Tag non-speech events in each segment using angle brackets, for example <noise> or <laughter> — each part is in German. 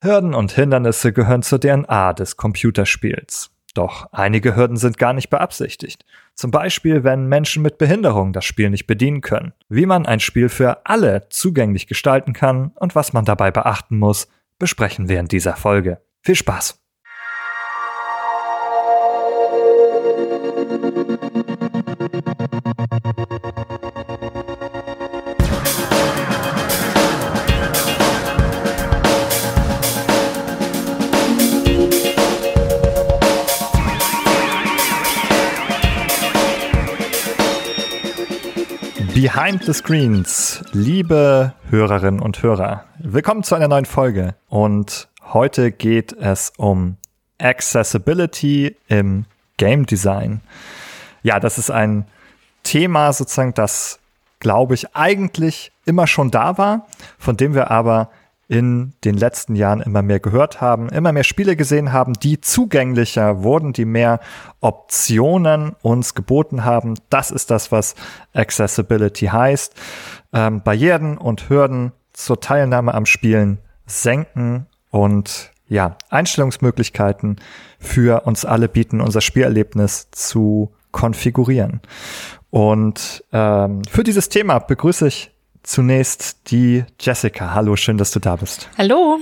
Hürden und Hindernisse gehören zur DNA des Computerspiels. Doch einige Hürden sind gar nicht beabsichtigt. Zum Beispiel, wenn Menschen mit Behinderung das Spiel nicht bedienen können. Wie man ein Spiel für alle zugänglich gestalten kann und was man dabei beachten muss, besprechen wir in dieser Folge. Viel Spaß! Behind the Screens, liebe Hörerinnen und Hörer, willkommen zu einer neuen Folge. Und heute geht es um Accessibility im Game Design. Ja, das ist ein Thema sozusagen, das, glaube ich, eigentlich immer schon da war, von dem wir aber in den letzten Jahren immer mehr gehört haben, immer mehr Spiele gesehen haben, die zugänglicher wurden, die mehr Optionen uns geboten haben. Das ist das, was Accessibility heißt. Ähm, Barrieren und Hürden zur Teilnahme am Spielen senken und ja, Einstellungsmöglichkeiten für uns alle bieten, unser Spielerlebnis zu konfigurieren. Und ähm, für dieses Thema begrüße ich zunächst die Jessica. Hallo, schön, dass du da bist. Hallo.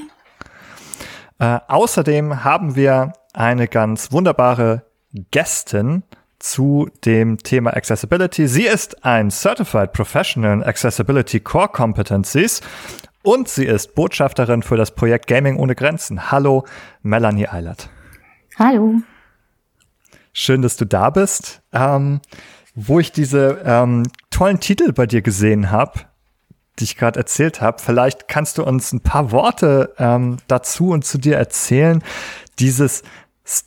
Äh, außerdem haben wir eine ganz wunderbare Gästin zu dem Thema Accessibility. Sie ist ein Certified Professional in Accessibility Core Competencies und sie ist Botschafterin für das Projekt Gaming ohne Grenzen. Hallo, Melanie Eilert. Hallo. Schön, dass du da bist. Ähm, wo ich diese ähm, tollen Titel bei dir gesehen habe, die ich gerade erzählt habe. Vielleicht kannst du uns ein paar Worte ähm, dazu und zu dir erzählen. Dieses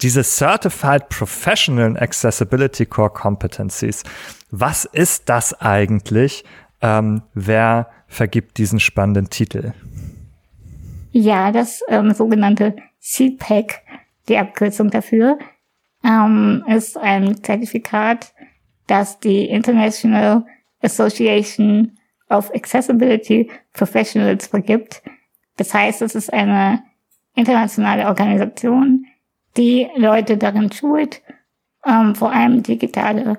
diese Certified Professional Accessibility Core Competencies. Was ist das eigentlich? Ähm, wer vergibt diesen spannenden Titel? Ja, das ähm, sogenannte CPAC, die Abkürzung dafür, ähm, ist ein Zertifikat, das die International Association auf Accessibility Professionals vergibt. Das heißt, es ist eine internationale Organisation, die Leute darin schult, ähm, vor allem digitale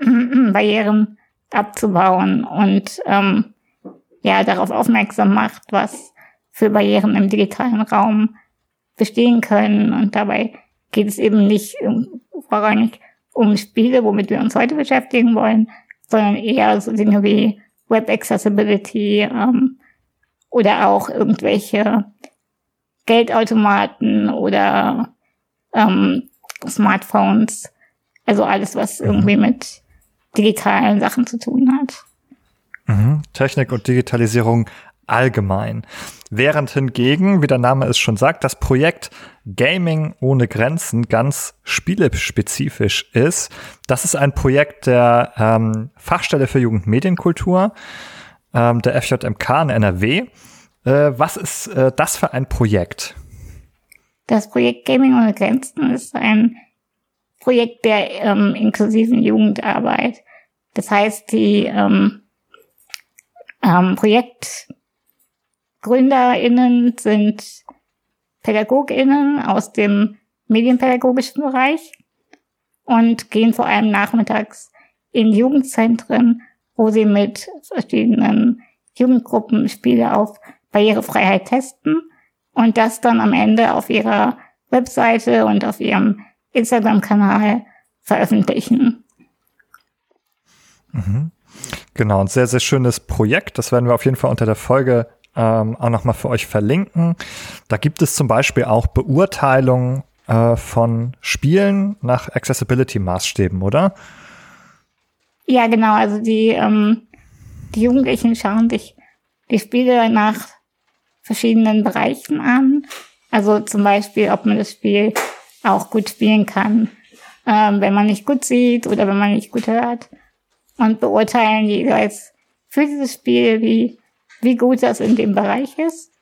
<clears throat> Barrieren abzubauen und ähm, ja darauf aufmerksam macht, was für Barrieren im digitalen Raum bestehen können. Und dabei geht es eben nicht vorrangig um Spiele, womit wir uns heute beschäftigen wollen, sondern eher so Dinge wie Web Accessibility ähm, oder auch irgendwelche Geldautomaten oder ähm, Smartphones. Also alles, was mhm. irgendwie mit digitalen Sachen zu tun hat. Mhm. Technik und Digitalisierung allgemein. Während hingegen, wie der Name es schon sagt, das Projekt Gaming ohne Grenzen ganz spielespezifisch ist. Das ist ein Projekt der ähm, Fachstelle für Jugendmedienkultur, ähm, der FJMK in NRW. Äh, was ist äh, das für ein Projekt? Das Projekt Gaming ohne Grenzen ist ein Projekt der ähm, inklusiven Jugendarbeit. Das heißt, die ähm, ähm, Projekt GründerInnen sind PädagogInnen aus dem medienpädagogischen Bereich und gehen vor allem nachmittags in Jugendzentren, wo sie mit verschiedenen Jugendgruppen Spiele auf Barrierefreiheit testen und das dann am Ende auf ihrer Webseite und auf ihrem Instagram-Kanal veröffentlichen. Mhm. Genau, ein sehr, sehr schönes Projekt. Das werden wir auf jeden Fall unter der Folge ähm, auch nochmal für euch verlinken. Da gibt es zum Beispiel auch Beurteilungen äh, von Spielen nach Accessibility-Maßstäben, oder? Ja, genau. Also die, ähm, die Jugendlichen schauen sich die Spiele nach verschiedenen Bereichen an. Also zum Beispiel, ob man das Spiel auch gut spielen kann, ähm, wenn man nicht gut sieht oder wenn man nicht gut hört. Und beurteilen jeweils für dieses Spiel, wie wie gut das in dem Bereich ist.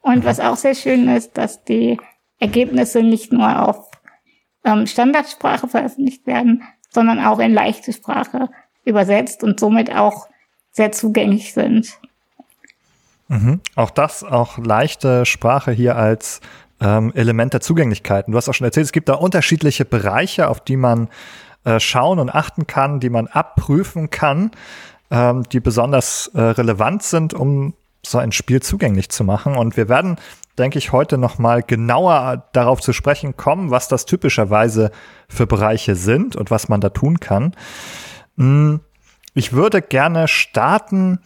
Und was auch sehr schön ist, dass die Ergebnisse nicht nur auf ähm, Standardsprache veröffentlicht werden, sondern auch in leichte Sprache übersetzt und somit auch sehr zugänglich sind. Mhm. Auch das, auch leichte Sprache hier als ähm, Element der Zugänglichkeit. Und du hast auch schon erzählt, es gibt da unterschiedliche Bereiche, auf die man äh, schauen und achten kann, die man abprüfen kann, ähm, die besonders äh, relevant sind, um so ein Spiel zugänglich zu machen. Und wir werden, denke ich, heute noch mal genauer darauf zu sprechen kommen, was das typischerweise für Bereiche sind und was man da tun kann. Hm, ich würde gerne starten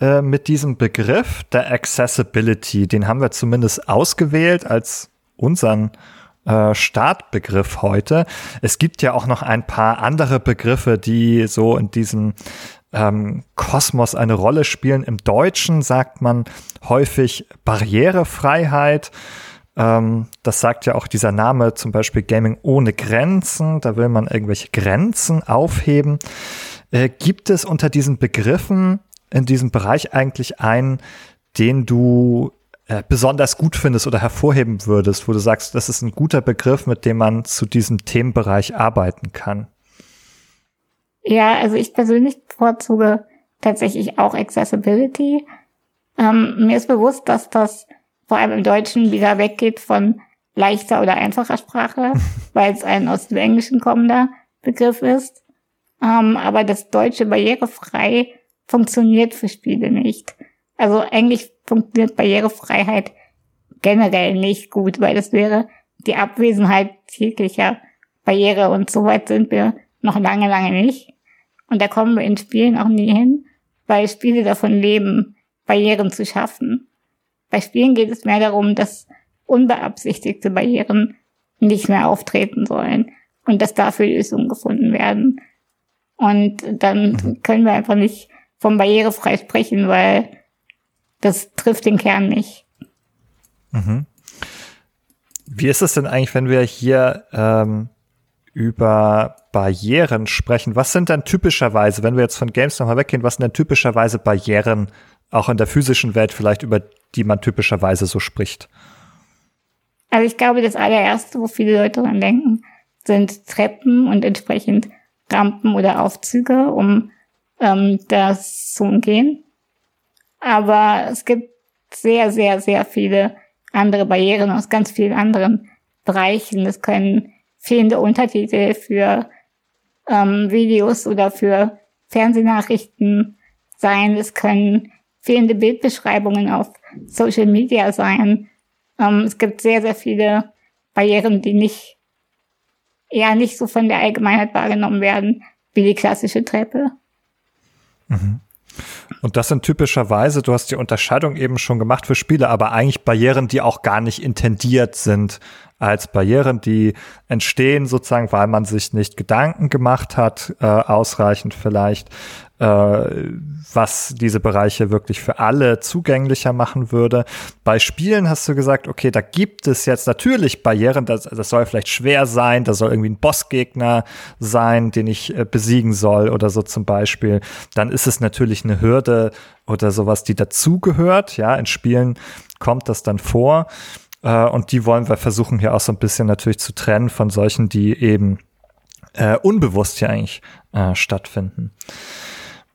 äh, mit diesem Begriff der Accessibility. Den haben wir zumindest ausgewählt als unseren äh, Startbegriff heute. Es gibt ja auch noch ein paar andere Begriffe, die so in diesem ähm, Kosmos eine Rolle spielen. Im Deutschen sagt man häufig Barrierefreiheit. Ähm, das sagt ja auch dieser Name, zum Beispiel Gaming ohne Grenzen. Da will man irgendwelche Grenzen aufheben. Äh, gibt es unter diesen Begriffen in diesem Bereich eigentlich einen, den du äh, besonders gut findest oder hervorheben würdest, wo du sagst, das ist ein guter Begriff, mit dem man zu diesem Themenbereich arbeiten kann? Ja, also ich persönlich bevorzuge tatsächlich auch Accessibility. Ähm, mir ist bewusst, dass das vor allem im Deutschen wieder weggeht von leichter oder einfacher Sprache, <laughs> weil es ein aus dem Englischen kommender Begriff ist. Ähm, aber das Deutsche barrierefrei funktioniert für Spiele nicht. Also eigentlich funktioniert Barrierefreiheit generell nicht gut, weil das wäre die Abwesenheit jeglicher Barriere und so weit sind wir noch lange, lange nicht. Und da kommen wir in Spielen auch nie hin, weil Spiele davon leben, Barrieren zu schaffen. Bei Spielen geht es mehr darum, dass unbeabsichtigte Barrieren nicht mehr auftreten sollen und dass dafür Lösungen gefunden werden. Und dann mhm. können wir einfach nicht vom barrierefrei sprechen, weil das trifft den Kern nicht. Mhm. Wie ist es denn eigentlich, wenn wir hier ähm, über Barrieren sprechen? Was sind denn typischerweise, wenn wir jetzt von Games nochmal weggehen, was sind denn typischerweise Barrieren auch in der physischen Welt vielleicht, über die man typischerweise so spricht? Also ich glaube, das allererste, wo viele Leute dran denken, sind Treppen und entsprechend Rampen oder Aufzüge, um ähm, das zu umgehen. Aber es gibt sehr, sehr, sehr viele andere Barrieren aus ganz vielen anderen Bereichen. Es können fehlende Untertitel für ähm, Videos oder für Fernsehnachrichten sein. Es können fehlende Bildbeschreibungen auf Social Media sein. Ähm, es gibt sehr, sehr viele Barrieren, die nicht, eher nicht so von der Allgemeinheit wahrgenommen werden wie die klassische Treppe. Mhm. Und das sind typischerweise, du hast die Unterscheidung eben schon gemacht für Spiele, aber eigentlich Barrieren, die auch gar nicht intendiert sind als Barrieren, die entstehen sozusagen, weil man sich nicht Gedanken gemacht hat, äh, ausreichend vielleicht, äh, was diese Bereiche wirklich für alle zugänglicher machen würde. Bei Spielen hast du gesagt, okay, da gibt es jetzt natürlich Barrieren, das, das soll vielleicht schwer sein, da soll irgendwie ein Bossgegner sein, den ich äh, besiegen soll oder so zum Beispiel. Dann ist es natürlich eine Hürde oder sowas, die dazugehört. Ja, in Spielen kommt das dann vor. Äh, und die wollen wir versuchen hier auch so ein bisschen natürlich zu trennen von solchen, die eben äh, unbewusst hier eigentlich äh, stattfinden.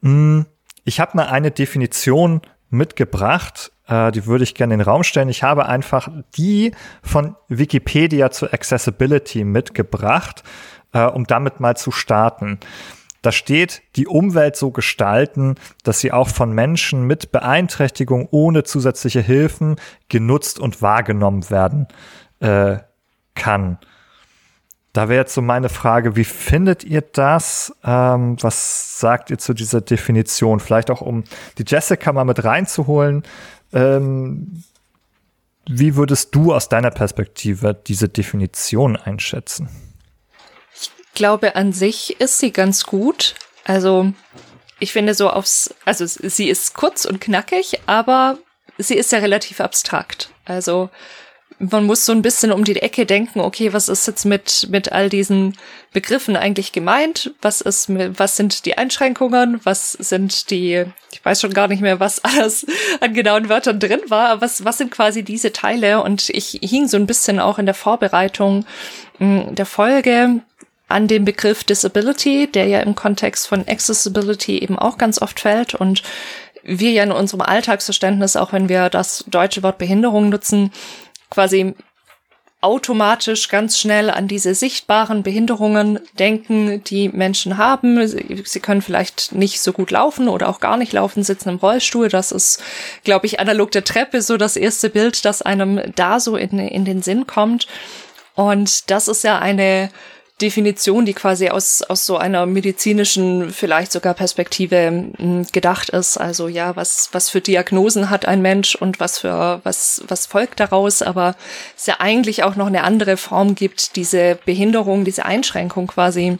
Hm, ich habe mal eine Definition mitgebracht, äh, die würde ich gerne in den Raum stellen. Ich habe einfach die von Wikipedia zur Accessibility mitgebracht, äh, um damit mal zu starten. Da steht, die Umwelt so gestalten, dass sie auch von Menschen mit Beeinträchtigung ohne zusätzliche Hilfen genutzt und wahrgenommen werden äh, kann. Da wäre jetzt so meine Frage, wie findet ihr das? Ähm, was sagt ihr zu dieser Definition? Vielleicht auch, um die Jessica mal mit reinzuholen. Ähm, wie würdest du aus deiner Perspektive diese Definition einschätzen? Ich glaube, an sich ist sie ganz gut. Also, ich finde so aufs, also sie ist kurz und knackig, aber sie ist ja relativ abstrakt. Also, man muss so ein bisschen um die Ecke denken, okay, was ist jetzt mit, mit all diesen Begriffen eigentlich gemeint? Was ist, was sind die Einschränkungen? Was sind die, ich weiß schon gar nicht mehr, was <laughs> alles an genauen Wörtern drin war. Was, was sind quasi diese Teile? Und ich hing so ein bisschen auch in der Vorbereitung hm, der Folge an dem Begriff Disability, der ja im Kontext von Accessibility eben auch ganz oft fällt und wir ja in unserem Alltagsverständnis, auch wenn wir das deutsche Wort Behinderung nutzen, quasi automatisch ganz schnell an diese sichtbaren Behinderungen denken, die Menschen haben. Sie, können vielleicht nicht so gut laufen oder auch gar nicht laufen, sitzen im Rollstuhl. Das ist, glaube ich, analog der Treppe so das erste Bild, das einem da so in, in den Sinn kommt. Und das ist ja eine Definition, die quasi aus, aus so einer medizinischen, vielleicht sogar Perspektive hm, gedacht ist. Also ja, was, was für Diagnosen hat ein Mensch und was für, was, was folgt daraus, aber es ja eigentlich auch noch eine andere Form gibt, diese Behinderung, diese Einschränkung quasi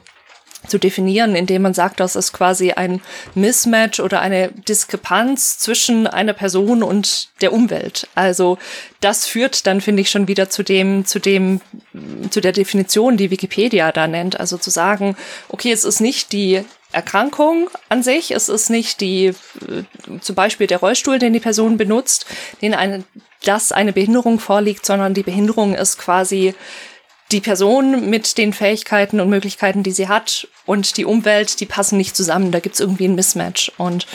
zu definieren, indem man sagt, das ist quasi ein Mismatch oder eine Diskrepanz zwischen einer Person und der Umwelt. Also das führt dann, finde ich, schon wieder zu dem, zu dem, zu der Definition, die Wikipedia da nennt. Also zu sagen, okay, es ist nicht die Erkrankung an sich, es ist nicht die, zum Beispiel der Rollstuhl, den die Person benutzt, den eine, dass eine Behinderung vorliegt, sondern die Behinderung ist quasi die Person mit den Fähigkeiten und Möglichkeiten, die sie hat und die Umwelt, die passen nicht zusammen. Da gibt's irgendwie ein Mismatch. Und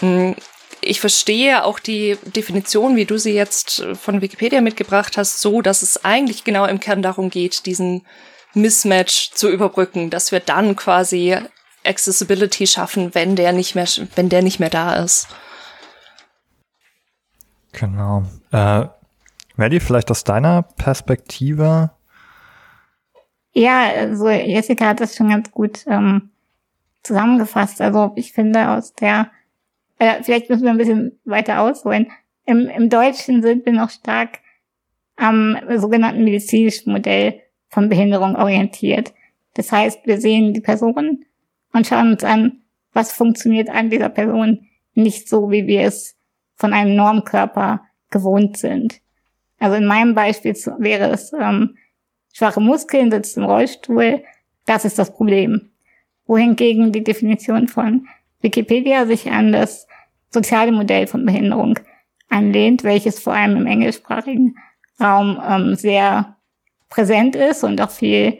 mh, hm, ich verstehe auch die Definition, wie du sie jetzt von Wikipedia mitgebracht hast, so, dass es eigentlich genau im Kern darum geht, diesen Mismatch zu überbrücken, dass wir dann quasi Accessibility schaffen, wenn der nicht mehr, wenn der nicht mehr da ist. Genau. Äh, Maddie, vielleicht aus deiner Perspektive, ja, also Jessica hat das schon ganz gut ähm, zusammengefasst. Also ich finde aus der, äh, vielleicht müssen wir ein bisschen weiter ausholen. Im, Im Deutschen sind wir noch stark am sogenannten medizinischen Modell von Behinderung orientiert. Das heißt, wir sehen die Person und schauen uns an, was funktioniert an dieser Person nicht so, wie wir es von einem Normkörper gewohnt sind. Also in meinem Beispiel wäre es ähm, schwache Muskeln, sitzt im Rollstuhl. Das ist das Problem. Wohingegen die Definition von Wikipedia sich an das soziale Modell von Behinderung anlehnt, welches vor allem im englischsprachigen Raum ähm, sehr präsent ist und auch viel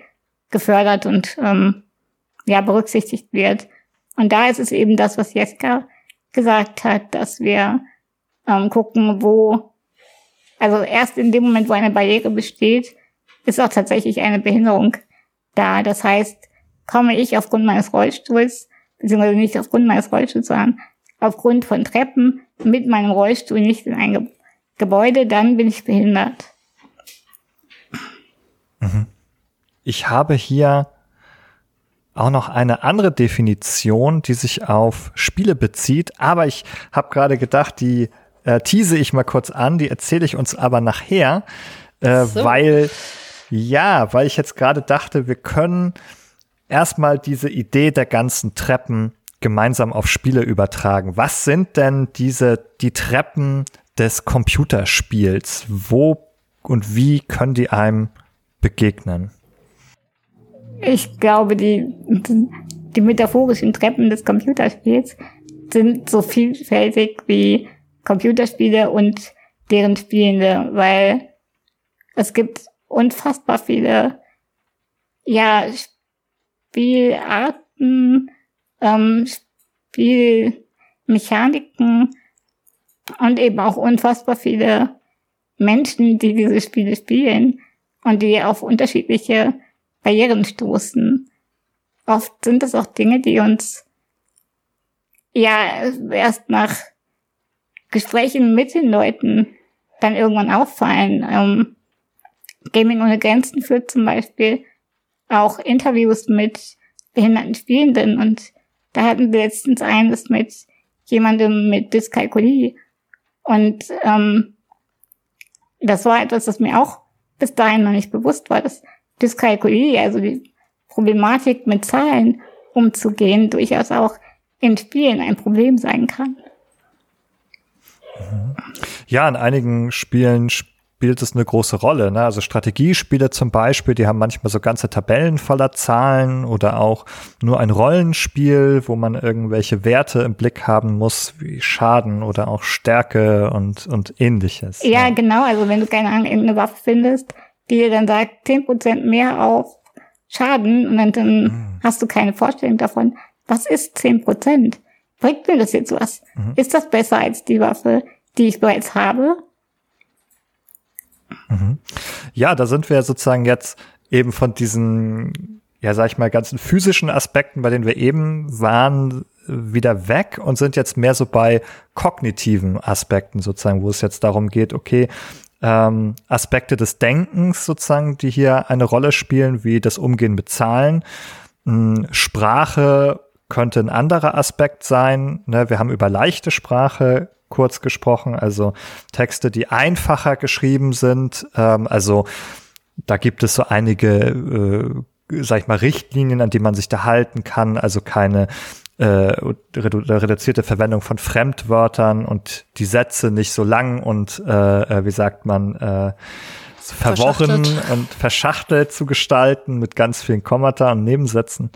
gefördert und ähm, ja berücksichtigt wird. Und da ist es eben das, was Jeska gesagt hat, dass wir ähm, gucken, wo, also erst in dem Moment, wo eine Barriere besteht, ist auch tatsächlich eine Behinderung da. Das heißt, komme ich aufgrund meines Rollstuhls, beziehungsweise nicht aufgrund meines Rollstuhls, sondern aufgrund von Treppen mit meinem Rollstuhl nicht in ein Ge Gebäude, dann bin ich behindert. Mhm. Ich habe hier auch noch eine andere Definition, die sich auf Spiele bezieht, aber ich habe gerade gedacht, die äh, tease ich mal kurz an, die erzähle ich uns aber nachher, äh, so. weil ja, weil ich jetzt gerade dachte, wir können erstmal diese Idee der ganzen Treppen gemeinsam auf Spiele übertragen. Was sind denn diese, die Treppen des Computerspiels? Wo und wie können die einem begegnen? Ich glaube, die, die metaphorischen Treppen des Computerspiels sind so vielfältig wie Computerspiele und deren Spielende, weil es gibt unfassbar viele, ja, Spielarten, ähm, Spielmechaniken und eben auch unfassbar viele Menschen, die diese Spiele spielen und die auf unterschiedliche Barrieren stoßen. Oft sind es auch Dinge, die uns ja erst nach Gesprächen mit den Leuten dann irgendwann auffallen. Ähm, Gaming ohne Grenzen führt zum Beispiel auch Interviews mit behinderten Spielenden und da hatten wir letztens eines mit jemandem mit Dyskalkulie und ähm, das war etwas, das mir auch bis dahin noch nicht bewusst war, dass Dyskalkulie, also die Problematik mit Zahlen umzugehen, durchaus auch in Spielen ein Problem sein kann. Ja, in einigen Spielen spielt es eine große Rolle. Ne? Also Strategiespiele zum Beispiel, die haben manchmal so ganze Tabellen voller Zahlen oder auch nur ein Rollenspiel, wo man irgendwelche Werte im Blick haben muss, wie Schaden oder auch Stärke und, und ähnliches. Ja, ne? genau. Also wenn du keine Ahnung, irgendeine Waffe findest, die dir dann sagt, zehn Prozent mehr auf Schaden und dann, dann hm. hast du keine Vorstellung davon, was ist zehn Prozent? bringt mir das jetzt was? Mhm. Ist das besser als die Waffe, die ich bereits habe? Mhm. Ja, da sind wir sozusagen jetzt eben von diesen, ja, sag ich mal, ganzen physischen Aspekten, bei denen wir eben waren, wieder weg und sind jetzt mehr so bei kognitiven Aspekten sozusagen, wo es jetzt darum geht, okay, ähm, Aspekte des Denkens sozusagen, die hier eine Rolle spielen, wie das Umgehen mit Zahlen. Hm, Sprache könnte ein anderer Aspekt sein. Ne? Wir haben über leichte Sprache kurz gesprochen, also Texte, die einfacher geschrieben sind. Ähm, also da gibt es so einige, äh, sag ich mal, Richtlinien, an die man sich da halten kann. Also keine äh, redu reduzierte Verwendung von Fremdwörtern und die Sätze nicht so lang und äh, äh wie sagt man äh, verworren und verschachtelt zu gestalten mit ganz vielen Kommata und Nebensätzen,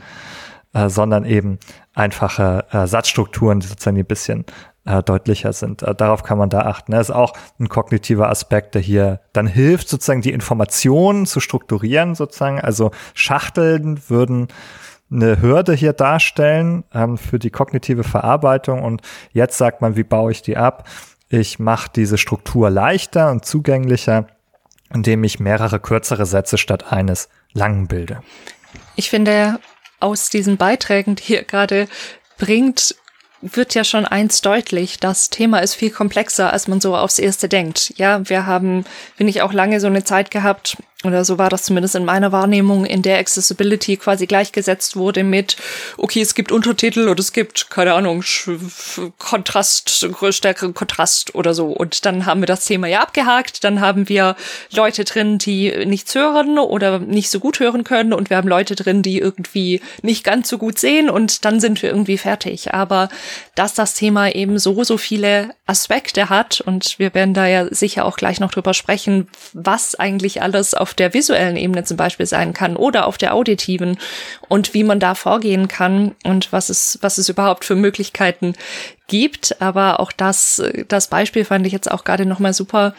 äh, sondern eben einfache äh, Satzstrukturen, die sozusagen ein bisschen äh, deutlicher sind. Äh, darauf kann man da achten. Das ist auch ein kognitiver Aspekt, der hier dann hilft, sozusagen die Informationen zu strukturieren, sozusagen. Also Schachteln würden eine Hürde hier darstellen ähm, für die kognitive Verarbeitung. Und jetzt sagt man, wie baue ich die ab? Ich mache diese Struktur leichter und zugänglicher, indem ich mehrere kürzere Sätze statt eines langen bilde. Ich finde, aus diesen Beiträgen, die ihr gerade bringt, wird ja schon eins deutlich. Das Thema ist viel komplexer, als man so aufs erste denkt. Ja, wir haben, finde ich, auch lange so eine Zeit gehabt, oder so war das zumindest in meiner Wahrnehmung, in der Accessibility quasi gleichgesetzt wurde mit, okay, es gibt Untertitel oder es gibt, keine Ahnung, Kontrast, stärkeren Kontrast oder so. Und dann haben wir das Thema ja abgehakt. Dann haben wir Leute drin, die nichts hören oder nicht so gut hören können. Und wir haben Leute drin, die irgendwie nicht ganz so gut sehen. Und dann sind wir irgendwie fertig. Aber dass das Thema eben so, so viele Aspekte hat und wir werden da ja sicher auch gleich noch drüber sprechen, was eigentlich alles auf auf der visuellen Ebene zum Beispiel sein kann oder auf der auditiven und wie man da vorgehen kann und was es, was es überhaupt für Möglichkeiten gibt. Aber auch das, das Beispiel fand ich jetzt auch gerade nochmal super,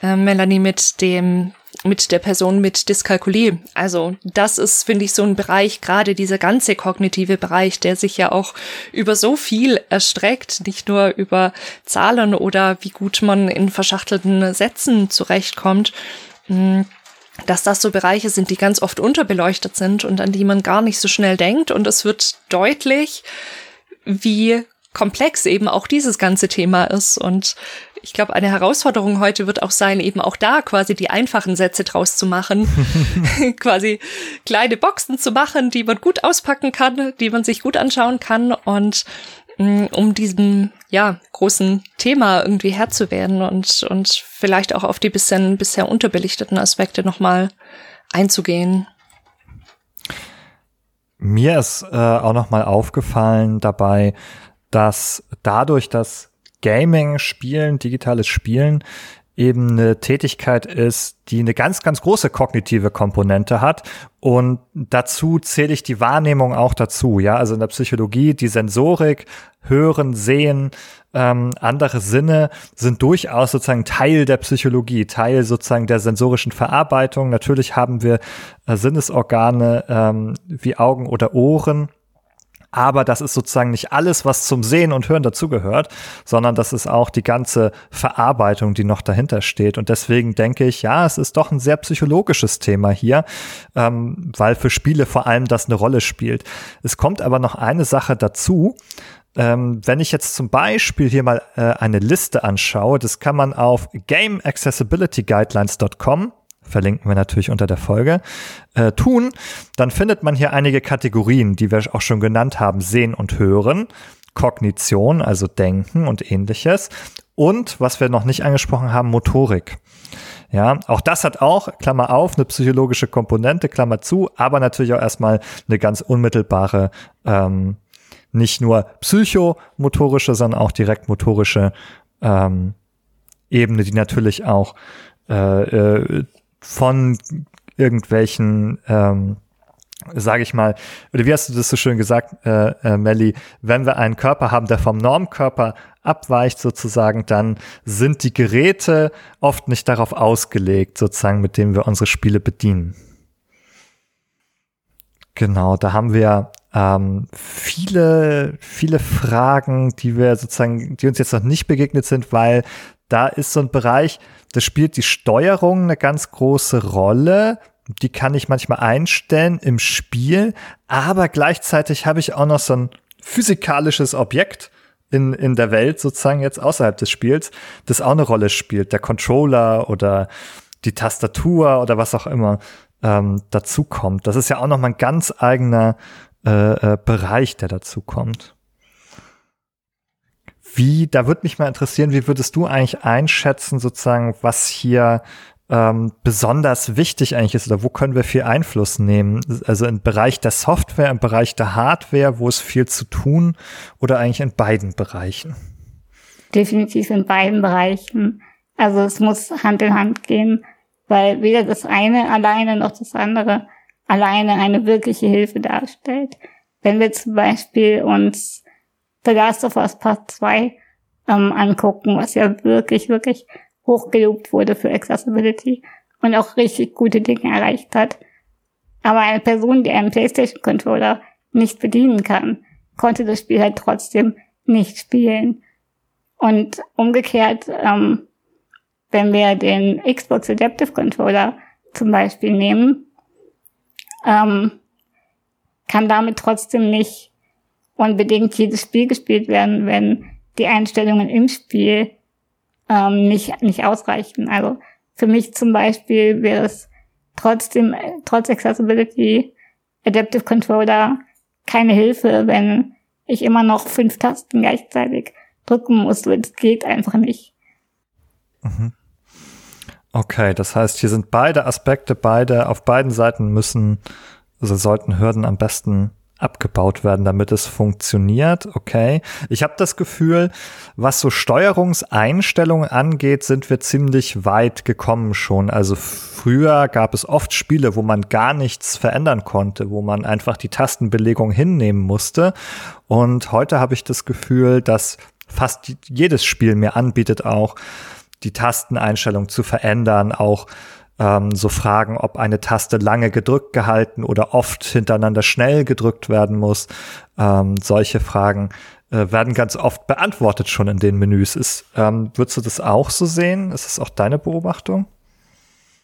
äh, Melanie, mit dem mit der Person mit Dyskalkulie. Also das ist, finde ich, so ein Bereich, gerade dieser ganze kognitive Bereich, der sich ja auch über so viel erstreckt, nicht nur über Zahlen oder wie gut man in verschachtelten Sätzen zurechtkommt. Dass das so Bereiche sind, die ganz oft unterbeleuchtet sind und an die man gar nicht so schnell denkt. Und es wird deutlich, wie komplex eben auch dieses ganze Thema ist. Und ich glaube, eine Herausforderung heute wird auch sein, eben auch da quasi die einfachen Sätze draus zu machen, <laughs> <laughs> quasi kleine Boxen zu machen, die man gut auspacken kann, die man sich gut anschauen kann und Mm, um diesem ja großen Thema irgendwie Herr zu werden und und vielleicht auch auf die bisschen bisher unterbelichteten Aspekte nochmal einzugehen. Mir ist äh, auch nochmal aufgefallen dabei, dass dadurch, dass Gaming, Spielen, digitales Spielen eben eine Tätigkeit ist, die eine ganz, ganz große kognitive Komponente hat. Und dazu zähle ich die Wahrnehmung auch dazu. Ja, also in der Psychologie, die Sensorik, Hören, Sehen, ähm, andere Sinne sind durchaus sozusagen Teil der Psychologie, Teil sozusagen der sensorischen Verarbeitung. Natürlich haben wir äh, Sinnesorgane ähm, wie Augen oder Ohren aber das ist sozusagen nicht alles, was zum Sehen und Hören dazugehört, sondern das ist auch die ganze Verarbeitung, die noch dahinter steht. Und deswegen denke ich, ja, es ist doch ein sehr psychologisches Thema hier, ähm, weil für Spiele vor allem das eine Rolle spielt. Es kommt aber noch eine Sache dazu. Ähm, wenn ich jetzt zum Beispiel hier mal äh, eine Liste anschaue, das kann man auf gameaccessibilityguidelines.com verlinken wir natürlich unter der Folge, äh, tun, dann findet man hier einige Kategorien, die wir auch schon genannt haben, Sehen und Hören, Kognition, also Denken und ähnliches und, was wir noch nicht angesprochen haben, Motorik. Ja, auch das hat auch, Klammer auf, eine psychologische Komponente, Klammer zu, aber natürlich auch erstmal eine ganz unmittelbare, ähm, nicht nur psychomotorische, sondern auch direkt motorische ähm, Ebene, die natürlich auch äh, äh, von irgendwelchen, ähm, sage ich mal, oder wie hast du das so schön gesagt, äh, äh, Melly, wenn wir einen Körper haben, der vom Normkörper abweicht sozusagen, dann sind die Geräte oft nicht darauf ausgelegt, sozusagen, mit denen wir unsere Spiele bedienen. Genau, da haben wir ähm, viele, viele Fragen, die wir sozusagen, die uns jetzt noch nicht begegnet sind, weil da ist so ein Bereich, da spielt die Steuerung eine ganz große Rolle. Die kann ich manchmal einstellen im Spiel, aber gleichzeitig habe ich auch noch so ein physikalisches Objekt in, in der Welt sozusagen jetzt außerhalb des Spiels, das auch eine Rolle spielt. Der Controller oder die Tastatur oder was auch immer ähm, dazu kommt. Das ist ja auch noch mal ein ganz eigener äh, äh, Bereich, der dazu kommt. Wie, da würde mich mal interessieren, wie würdest du eigentlich einschätzen, sozusagen, was hier ähm, besonders wichtig eigentlich ist oder wo können wir viel Einfluss nehmen? Also im Bereich der Software, im Bereich der Hardware, wo ist viel zu tun oder eigentlich in beiden Bereichen? Definitiv in beiden Bereichen. Also es muss Hand in Hand gehen, weil weder das eine alleine noch das andere alleine eine wirkliche Hilfe darstellt. Wenn wir zum Beispiel uns The Last of Us Part 2 ähm, angucken, was ja wirklich, wirklich hochgelobt wurde für Accessibility und auch richtig gute Dinge erreicht hat. Aber eine Person, die einen PlayStation Controller nicht bedienen kann, konnte das Spiel halt trotzdem nicht spielen. Und umgekehrt, ähm, wenn wir den Xbox Adaptive Controller zum Beispiel nehmen, ähm, kann damit trotzdem nicht unbedingt jedes Spiel gespielt werden, wenn die Einstellungen im Spiel ähm, nicht, nicht ausreichen. Also für mich zum Beispiel wäre es trotzdem, trotz Accessibility Adaptive Controller keine Hilfe, wenn ich immer noch fünf Tasten gleichzeitig drücken muss. Das geht einfach nicht. Mhm. Okay, das heißt, hier sind beide Aspekte, beide, auf beiden Seiten müssen, also sollten Hürden am besten abgebaut werden, damit es funktioniert. Okay. Ich habe das Gefühl, was so Steuerungseinstellungen angeht, sind wir ziemlich weit gekommen schon. Also früher gab es oft Spiele, wo man gar nichts verändern konnte, wo man einfach die Tastenbelegung hinnehmen musste. Und heute habe ich das Gefühl, dass fast jedes Spiel mir anbietet auch, die Tasteneinstellung zu verändern, auch ähm, so Fragen, ob eine Taste lange gedrückt gehalten oder oft hintereinander schnell gedrückt werden muss. Ähm, solche Fragen äh, werden ganz oft beantwortet schon in den Menüs. Ist, ähm, würdest du das auch so sehen? Ist das auch deine Beobachtung?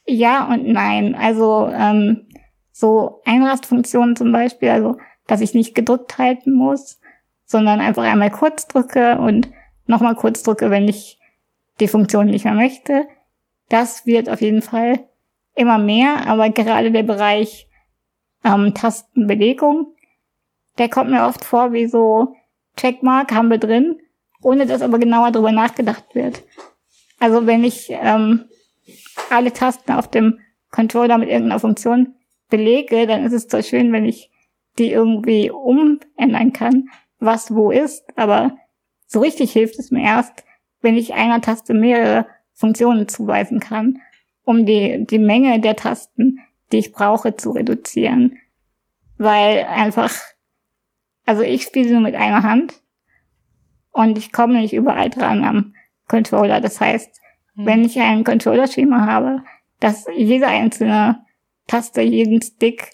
Ja und nein. Also ähm, so Einrastfunktionen zum Beispiel, also dass ich nicht gedrückt halten muss, sondern einfach einmal kurz drücke und nochmal kurz drücke, wenn ich die Funktion nicht mehr möchte. Das wird auf jeden Fall immer mehr, aber gerade der Bereich ähm, Tastenbelegung, der kommt mir oft vor wie so Checkmark haben wir drin, ohne dass aber genauer darüber nachgedacht wird. Also wenn ich ähm, alle Tasten auf dem Controller mit irgendeiner Funktion belege, dann ist es zwar schön, wenn ich die irgendwie umändern kann, was wo ist, aber so richtig hilft es mir erst, wenn ich einer Taste mehrere Funktionen zuweisen kann, um die, die Menge der Tasten, die ich brauche, zu reduzieren. Weil einfach, also ich spiele nur mit einer Hand und ich komme nicht überall dran am Controller. Das heißt, mhm. wenn ich einen Controller-Schema habe, dass jede einzelne Taste, jeden Stick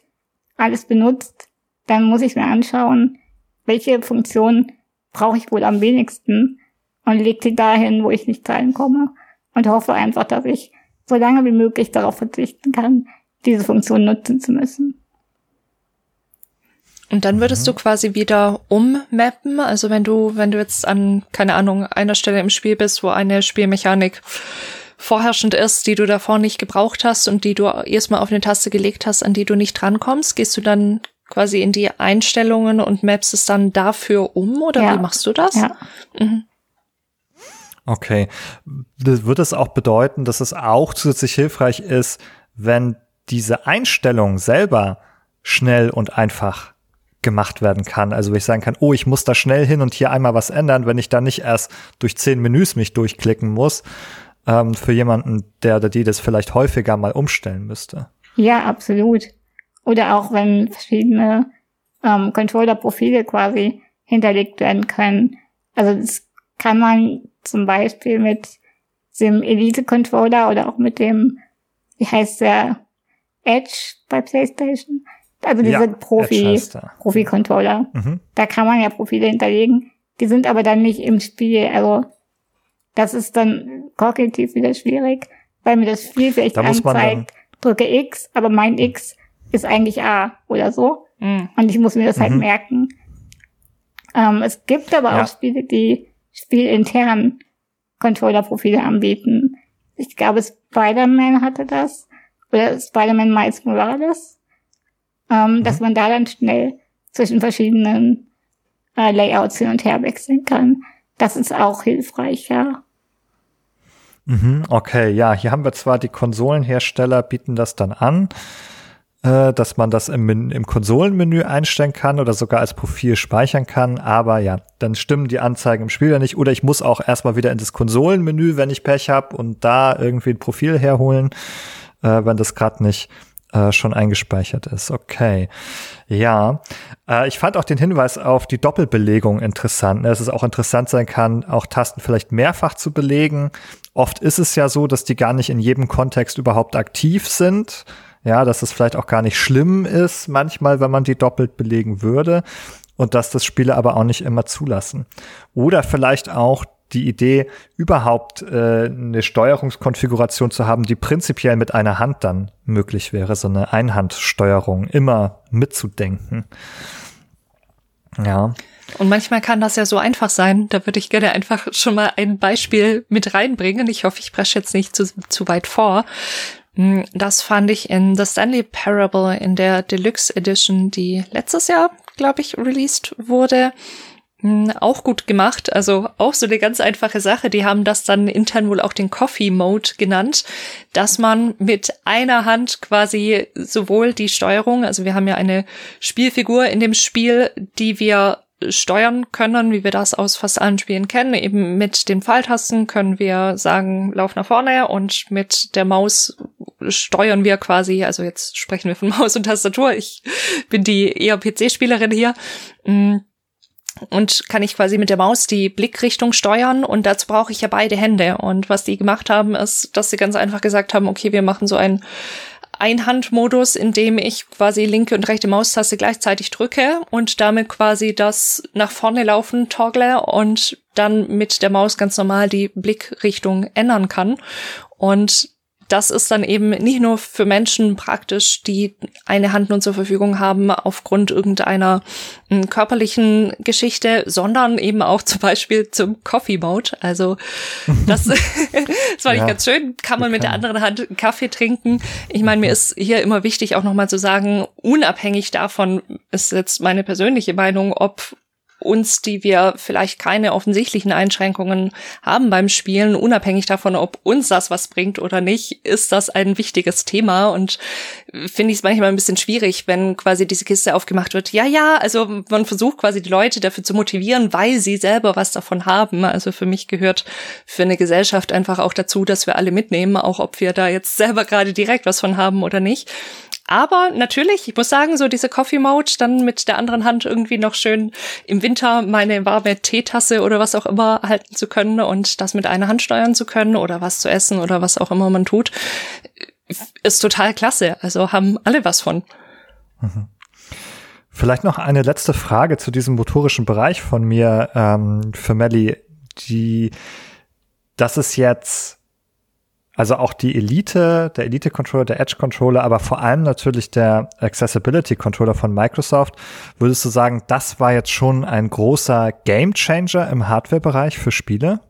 alles benutzt, dann muss ich mir anschauen, welche Funktion brauche ich wohl am wenigsten und leg die dahin, wo ich nicht reinkomme und hoffe einfach, dass ich so lange wie möglich darauf verzichten kann, diese Funktion nutzen zu müssen. Und dann würdest mhm. du quasi wieder ummappen, also wenn du, wenn du jetzt an, keine Ahnung, einer Stelle im Spiel bist, wo eine Spielmechanik vorherrschend ist, die du davor nicht gebraucht hast und die du erstmal auf eine Taste gelegt hast, an die du nicht drankommst, gehst du dann quasi in die Einstellungen und mappst es dann dafür um oder ja. wie machst du das? Ja. Mhm. Okay. Das wird es auch bedeuten, dass es auch zusätzlich hilfreich ist, wenn diese Einstellung selber schnell und einfach gemacht werden kann. Also wenn ich sagen kann, oh, ich muss da schnell hin und hier einmal was ändern, wenn ich da nicht erst durch zehn Menüs mich durchklicken muss, ähm, für jemanden, der oder die das vielleicht häufiger mal umstellen müsste. Ja, absolut. Oder auch wenn verschiedene ähm, Controller-Profile quasi hinterlegt werden können. Also das kann man zum Beispiel mit dem Elite-Controller oder auch mit dem, wie heißt der, Edge bei PlayStation, Also diese Ja, Profi. Profi-Controller. Mhm. Da kann man ja Profile hinterlegen. Die sind aber dann nicht im Spiel. Also das ist dann kognitiv wieder schwierig, weil mir das Spiel vielleicht Da anzeigt, drücke X, aber mein X ist eigentlich A oder so. Mhm. Und ich muss mir das halt Mhm. merken. Ähm, es gibt aber Ja. auch Spiele, die spielintern Controller-Profile anbieten. Ich glaube, Spider-Man hatte das. Oder Spider-Man Miles Morales. Ähm, Dass man da dann schnell zwischen verschiedenen äh, Layouts hin und her wechseln kann. Das ist auch hilfreich, ja. Mhm, okay, ja, hier haben wir zwar die Konsolenhersteller bieten das dann an, äh, dass man das im, im Konsolenmenü einstellen kann oder sogar als Profil speichern kann, aber ja, dann stimmen die Anzeigen im Spiel ja nicht oder ich muss auch erstmal wieder in das Konsolenmenü, wenn ich Pech habe und da irgendwie ein Profil herholen, äh, wenn das gerade nicht äh, schon eingespeichert ist. Okay. Ja, äh, ich fand auch den Hinweis auf die Doppelbelegung interessant, ne, dass es auch interessant sein kann, auch Tasten vielleicht mehrfach zu belegen. Oft ist es ja so, dass die gar nicht in jedem Kontext überhaupt aktiv sind. Ja, dass es vielleicht auch gar nicht schlimm ist, manchmal, wenn man die doppelt belegen würde. Und dass das Spiele aber auch nicht immer zulassen. Oder vielleicht auch die Idee, überhaupt äh, eine Steuerungskonfiguration zu haben, die prinzipiell mit einer Hand dann möglich wäre, so eine Einhandsteuerung immer mitzudenken. Ja. Und manchmal kann das ja so einfach sein. Da würde ich gerne einfach schon mal ein Beispiel mit reinbringen. Ich hoffe, ich presche jetzt nicht zu, zu weit vor. Mm, Das fand ich in The Stanley Parable in der Deluxe Edition, die letztes Jahr, glaube ich, released wurde. Mm, Auch gut gemacht, also auch so eine ganz einfache Sache. Die haben das dann intern wohl auch den Coffee Mode genannt, dass man mit einer Hand quasi sowohl die Steuerung, also wir haben ja eine Spielfigur in dem Spiel, die wir steuern können, wie wir das aus fast allen Spielen kennen. Eben mit den Pfeiltasten können wir sagen, lauf nach vorne und mit der Maus steuern wir quasi, also jetzt sprechen wir von <laughs> Maus und Tastatur. Ich bin die eher PC-Spielerin hier. Mm, und kann ich quasi mit der Maus die Blickrichtung steuern und dazu brauche ich ja beide Hände. Und was die gemacht haben, ist, dass sie ganz einfach gesagt haben, okay, wir machen so einen Einhandmodus, in dem ich quasi linke und rechte Maustaste gleichzeitig drücke und damit quasi das nach vorne laufen toggle und dann mit der Maus ganz normal die Blickrichtung ändern kann. Und das ist dann eben nicht nur für Menschen praktisch, die eine Hand nur zur Verfügung haben aufgrund irgendeiner m, körperlichen Geschichte, sondern eben auch zum Beispiel zum Coffee Mode. Also das, <laughs> <laughs> das fand Ja, ich ganz schön. Kann man mit der anderen Hand Kaffee trinken. Ich meine, mir ist hier immer wichtig auch nochmal zu sagen, unabhängig davon ist jetzt meine persönliche Meinung, ob uns, die wir vielleicht keine offensichtlichen Einschränkungen haben beim Spielen, unabhängig davon, ob uns das was bringt oder nicht, ist das ein wichtiges Thema und finde ich es manchmal ein bisschen schwierig, wenn quasi diese Kiste aufgemacht wird. Ja, ja, also man versucht quasi die Leute dafür zu motivieren, weil sie selber was davon haben. Also für mich gehört für eine Gesellschaft einfach auch dazu, dass wir alle mitnehmen, auch ob wir da jetzt selber gerade direkt was von haben oder nicht. Aber natürlich, ich muss sagen, so diese Coffee Mode, dann mit der anderen Hand irgendwie noch schön im Winter meine warme Teetasse oder was auch immer halten zu können und das mit einer Hand steuern zu können oder was zu essen oder was auch immer man tut, ist total klasse. Also haben alle was von. Vielleicht noch eine letzte Frage zu diesem motorischen Bereich von mir ähm, für Melly. Die, das ist jetzt, also auch die Elite, der Elite-Controller, der Edge-Controller, aber vor allem natürlich der Accessibility-Controller von Microsoft. Würdest du sagen, das war jetzt schon ein großer Game-Changer im Hardware-Bereich für Spiele?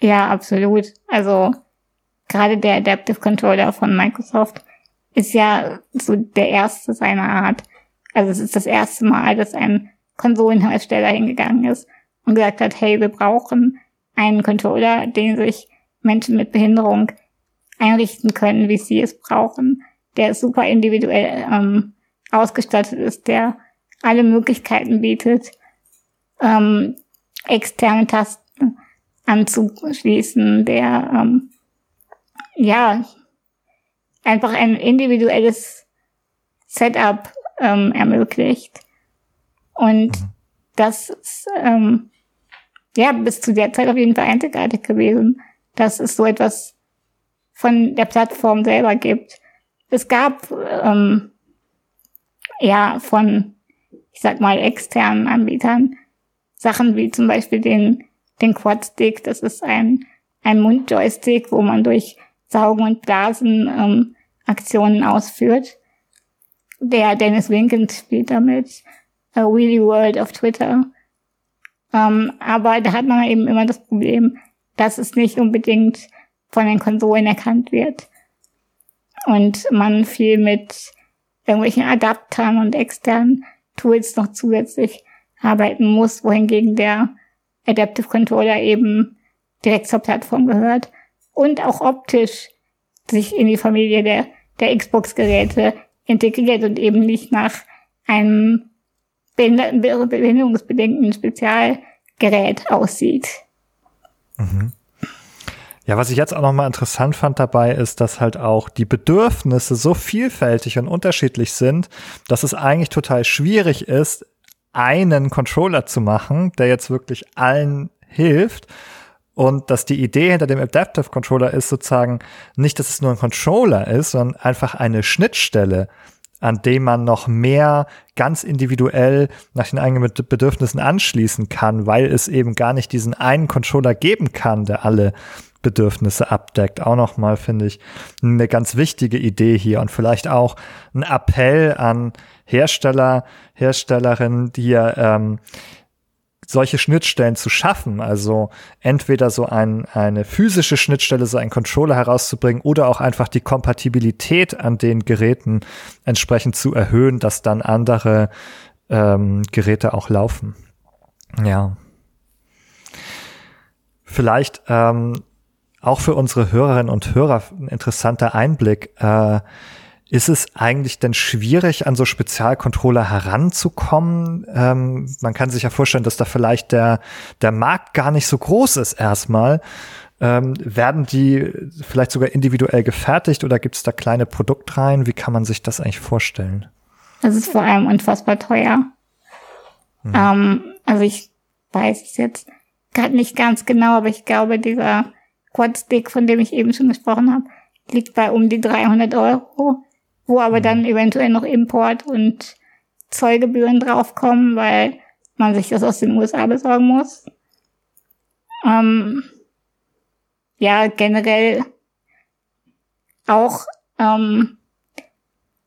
Ja, absolut. Also gerade der Adaptive Controller von Microsoft ist ja so der erste seiner Art. Also es ist das erste Mal, dass ein Konsolenhersteller hingegangen ist und gesagt hat, hey, wir brauchen einen Controller, den sich Menschen mit Behinderung einrichten können, wie sie es brauchen, der super individuell ähm, ausgestattet ist, der alle Möglichkeiten bietet, ähm, externe Tasten anzuschließen, der ähm, ja einfach ein individuelles Setup ähm, ermöglicht. Und das ist ähm, ja bis zu der Zeit auf jeden Fall einzigartig gewesen, dass es so etwas von der Plattform selber gibt. Es gab ähm, ja, von, ich sag mal, externen Anbietern. Sachen wie zum Beispiel den, den Quad-Stick, das ist ein, ein Mundjoystick, wo man durch Saugen und Blasen ähm, Aktionen ausführt. Der Dennis Winkens spielt damit. A Wheelie World auf Twitter. Ähm, aber da hat man eben immer das Problem, dass es nicht unbedingt von den Konsolen erkannt wird. Und man viel mit irgendwelchen Adaptern und externen Tools noch zusätzlich arbeiten muss, wohingegen der Adaptive Controller eben direkt zur Plattform gehört und auch optisch sich in die Familie der, der Xbox-Geräte integriert und eben nicht nach einem behinderungsbedingten Spezialgerät aussieht. Mhm. Ja, was ich jetzt auch nochmal interessant fand dabei, ist, dass halt auch die Bedürfnisse so vielfältig und unterschiedlich sind, dass es eigentlich total schwierig ist, einen Controller zu machen, der jetzt wirklich allen hilft. Und dass die Idee hinter dem Adaptive Controller ist sozusagen nicht, dass es nur ein Controller ist, sondern einfach eine Schnittstelle, an dem man noch mehr ganz individuell nach den eigenen Bedürfnissen anschließen kann, weil es eben gar nicht diesen einen Controller geben kann, der alle Bedürfnisse abdeckt. Auch nochmal, finde ich, eine ganz wichtige Idee hier und vielleicht auch ein Appell an Hersteller, Herstellerinnen, die ja ähm, solche Schnittstellen zu schaffen, also entweder so ein, eine physische Schnittstelle, so einen Controller herauszubringen oder auch einfach die Kompatibilität an den Geräten entsprechend zu erhöhen, dass dann andere ähm, Geräte auch laufen. Ja. Vielleicht ähm, auch für unsere Hörerinnen und Hörer ein interessanter Einblick. Äh, ist es eigentlich denn schwierig, an so Spezialcontroller heranzukommen? Ähm, man kann sich ja vorstellen, dass da vielleicht der, der Markt gar nicht so groß ist erstmal. Ähm, werden die vielleicht sogar individuell gefertigt oder gibt es da kleine Produktreihen? Wie kann man sich das eigentlich vorstellen? Das ist vor allem unfassbar teuer. Hm. Ähm, also ich weiß es jetzt gerade nicht ganz genau, aber ich glaube, dieser Quad-Stick, von dem ich eben schon gesprochen habe, liegt bei um die 300 Euro wo aber dann mhm. eventuell noch Import und Zollgebühren draufkommen, weil man sich das aus den USA besorgen muss. Ähm, ja, generell auch ähm,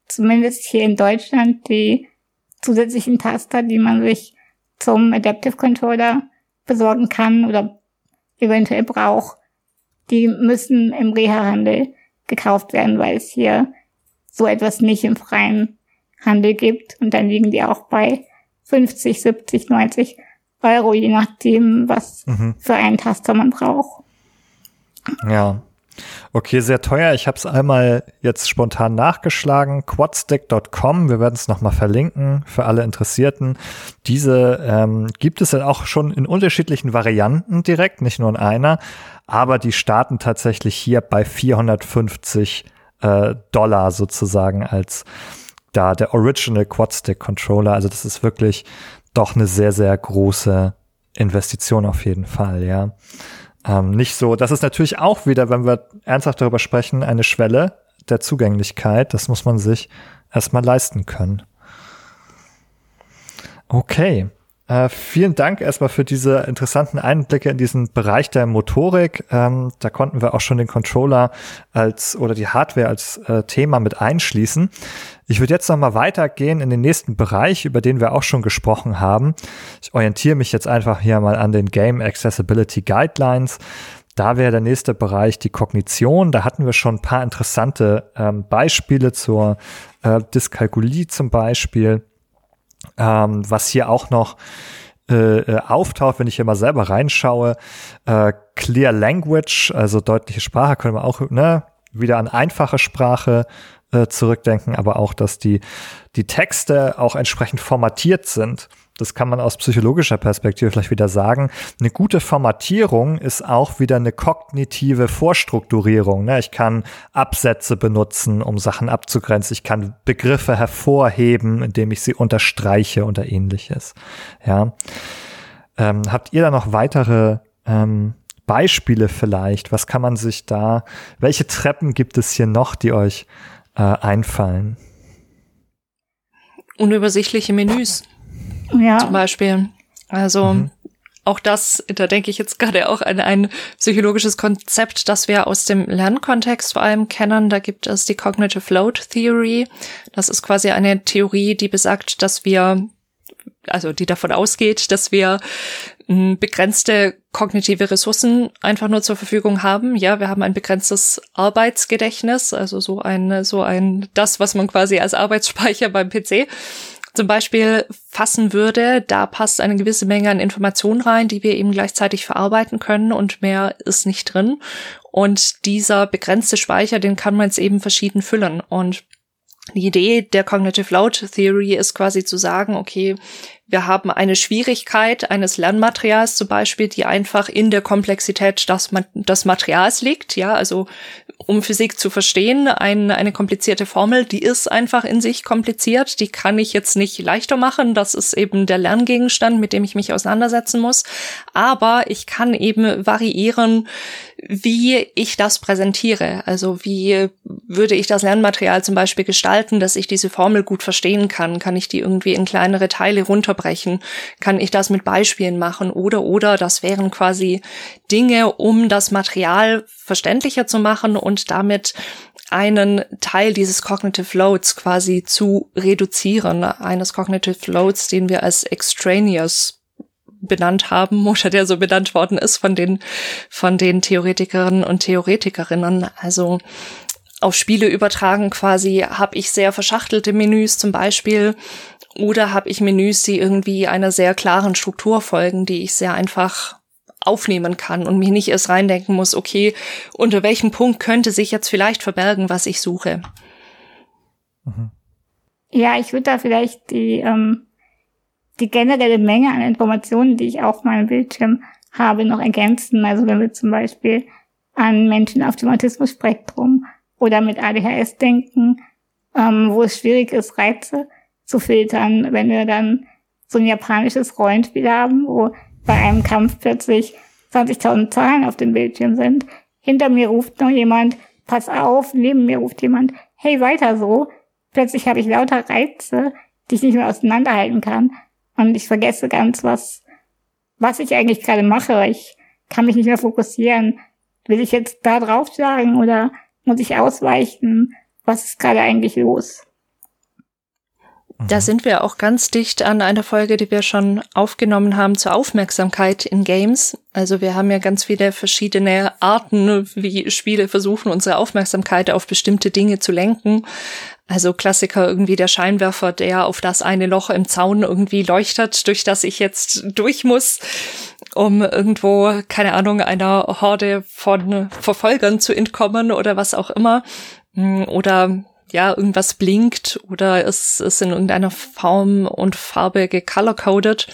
zumindest hier in Deutschland die zusätzlichen Taster, die man sich zum Adaptive Controller besorgen kann oder eventuell braucht, die müssen im Reha-Handel gekauft werden, weil es hier so etwas nicht im freien Handel gibt. Und dann liegen die auch bei 50, 70, 90 Euro, je nachdem, was mhm. für einen Taster man braucht. Ja. Okay, sehr teuer. Ich habe es einmal jetzt spontan nachgeschlagen. Quadstick.com. Wir werden es nochmal verlinken für alle Interessierten. Diese ähm, gibt es ja auch schon in unterschiedlichen Varianten direkt, nicht nur in einer. Aber die starten tatsächlich hier bei 450 äh, Dollar sozusagen als da der Original Quad-Stick Controller. Also das ist wirklich doch eine sehr, sehr große Investition auf jeden Fall, ja. Ähm, nicht so, das ist natürlich auch wieder, wenn wir ernsthaft darüber sprechen, eine Schwelle der Zugänglichkeit. Das muss man sich erstmal leisten können. Okay. Äh, vielen Dank erstmal für diese interessanten Einblicke in diesen Bereich der Motorik. Ähm, da konnten wir auch schon den Controller als oder die Hardware als äh, Thema mit einschließen. Ich würde jetzt nochmal weitergehen in den nächsten Bereich, über den wir auch schon gesprochen haben. Ich orientiere mich jetzt einfach hier mal an den Game Accessibility Guidelines. Da wäre der nächste Bereich die Kognition. Da hatten wir schon ein paar interessante ähm, Beispiele zur äh, Dyskalkulie zum Beispiel. Ähm, was hier auch noch äh, äh, auftaucht, wenn ich hier mal selber reinschaue, äh, Clear Language, also deutliche Sprache, können wir auch ne, wieder an einfache Sprache äh, zurückdenken, aber auch, dass die, die Texte auch entsprechend formatiert sind das kann man aus psychologischer Perspektive vielleicht wieder sagen, eine gute Formatierung ist auch wieder eine kognitive Vorstrukturierung. Ne? Ich kann Absätze benutzen, um Sachen abzugrenzen. Ich kann Begriffe hervorheben, indem ich sie unterstreiche oder ähnliches. Ja. Ähm, habt ihr da noch weitere ähm, Beispiele vielleicht? Was kann man sich da, welche Treppen gibt es hier noch, die euch äh, einfallen? unübersichtliche Menüs. Ja. Zum Beispiel. Also mhm. auch das, da denke ich jetzt gerade auch an ein psychologisches Konzept, das wir aus dem Lernkontext vor allem kennen. Da gibt es die Cognitive Load Theory. Das ist quasi eine Theorie, die besagt, dass wir also die davon ausgeht, dass wir hm, begrenzte kognitive Ressourcen einfach nur zur Verfügung haben. Ja, wir haben ein begrenztes Arbeitsgedächtnis, also so ein, so ein, das, was man quasi als Arbeitsspeicher beim PC zum Beispiel fassen würde, da passt eine gewisse Menge an Informationen rein, die wir eben gleichzeitig verarbeiten können und mehr ist nicht drin. Und dieser begrenzte Speicher, den kann man jetzt eben verschieden füllen. Und die Idee der Cognitive Load Theory ist quasi zu sagen, okay, wir haben eine Schwierigkeit eines Lernmaterials zum Beispiel, die einfach in der Komplexität des, des Materials liegt. Ja, also um Physik zu verstehen, ein, eine komplizierte Formel, die ist einfach in sich kompliziert. Die kann ich jetzt nicht leichter machen. Das ist eben der Lerngegenstand, mit dem ich mich auseinandersetzen muss. Aber ich kann eben variieren, wie ich das präsentiere. Also wie würde ich das Lernmaterial zum Beispiel gestalten, dass ich diese Formel gut verstehen kann? Kann ich die irgendwie in kleinere Teile runterbrechen? Kann ich das mit Beispielen machen? Oder, oder, das wären quasi Dinge, um das Material verständlicher zu machen und damit einen Teil dieses Cognitive Loads quasi zu reduzieren, eines Cognitive Loads, den wir als extraneous benannt haben oder der so benannt worden ist von den, von den Theoretikerinnen und Theoretikerinnen. Also auf Spiele übertragen quasi habe ich sehr verschachtelte Menüs zum Beispiel oder habe ich Menüs, die irgendwie einer sehr klaren Struktur folgen, die ich sehr einfach aufnehmen kann und mich nicht erst reindenken muss, okay, unter welchem Punkt könnte sich jetzt vielleicht verbergen, was ich suche. Mhm. Ja, ich würde da vielleicht die ähm, die generelle Menge an Informationen, die ich auf meinem Bildschirm habe, noch ergänzen. Also wenn wir zum Beispiel an Menschen auf dem Autismus-Spektrum oder mit ADHS denken, ähm, wo es schwierig ist, Reize zu filtern, wenn wir dann so ein japanisches Rollenspiel haben, wo bei einem Kampf plötzlich 20.000 Zahlen auf dem Bildschirm sind. Hinter mir ruft noch jemand, pass auf, neben mir ruft jemand, hey, weiter so. Plötzlich habe ich lauter Reize, die ich nicht mehr auseinanderhalten kann. Und ich vergesse ganz, was, was ich eigentlich gerade mache. Ich kann mich nicht mehr fokussieren. Will ich jetzt da drauf schlagen oder muss ich ausweichen? Was ist gerade eigentlich los? Da sind wir auch ganz dicht an einer Folge, die wir schon aufgenommen haben zur Aufmerksamkeit in Games. Also wir haben ja ganz viele verschiedene Arten, wie Spiele versuchen, unsere Aufmerksamkeit auf bestimmte Dinge zu lenken. Also Klassiker irgendwie der Scheinwerfer, der auf das eine Loch im Zaun irgendwie leuchtet, durch das ich jetzt durch muss, um irgendwo, keine Ahnung, einer Horde von Verfolgern zu entkommen oder was auch immer. Oder ja, irgendwas blinkt oder es ist in irgendeiner Form und Farbe gecolor-coded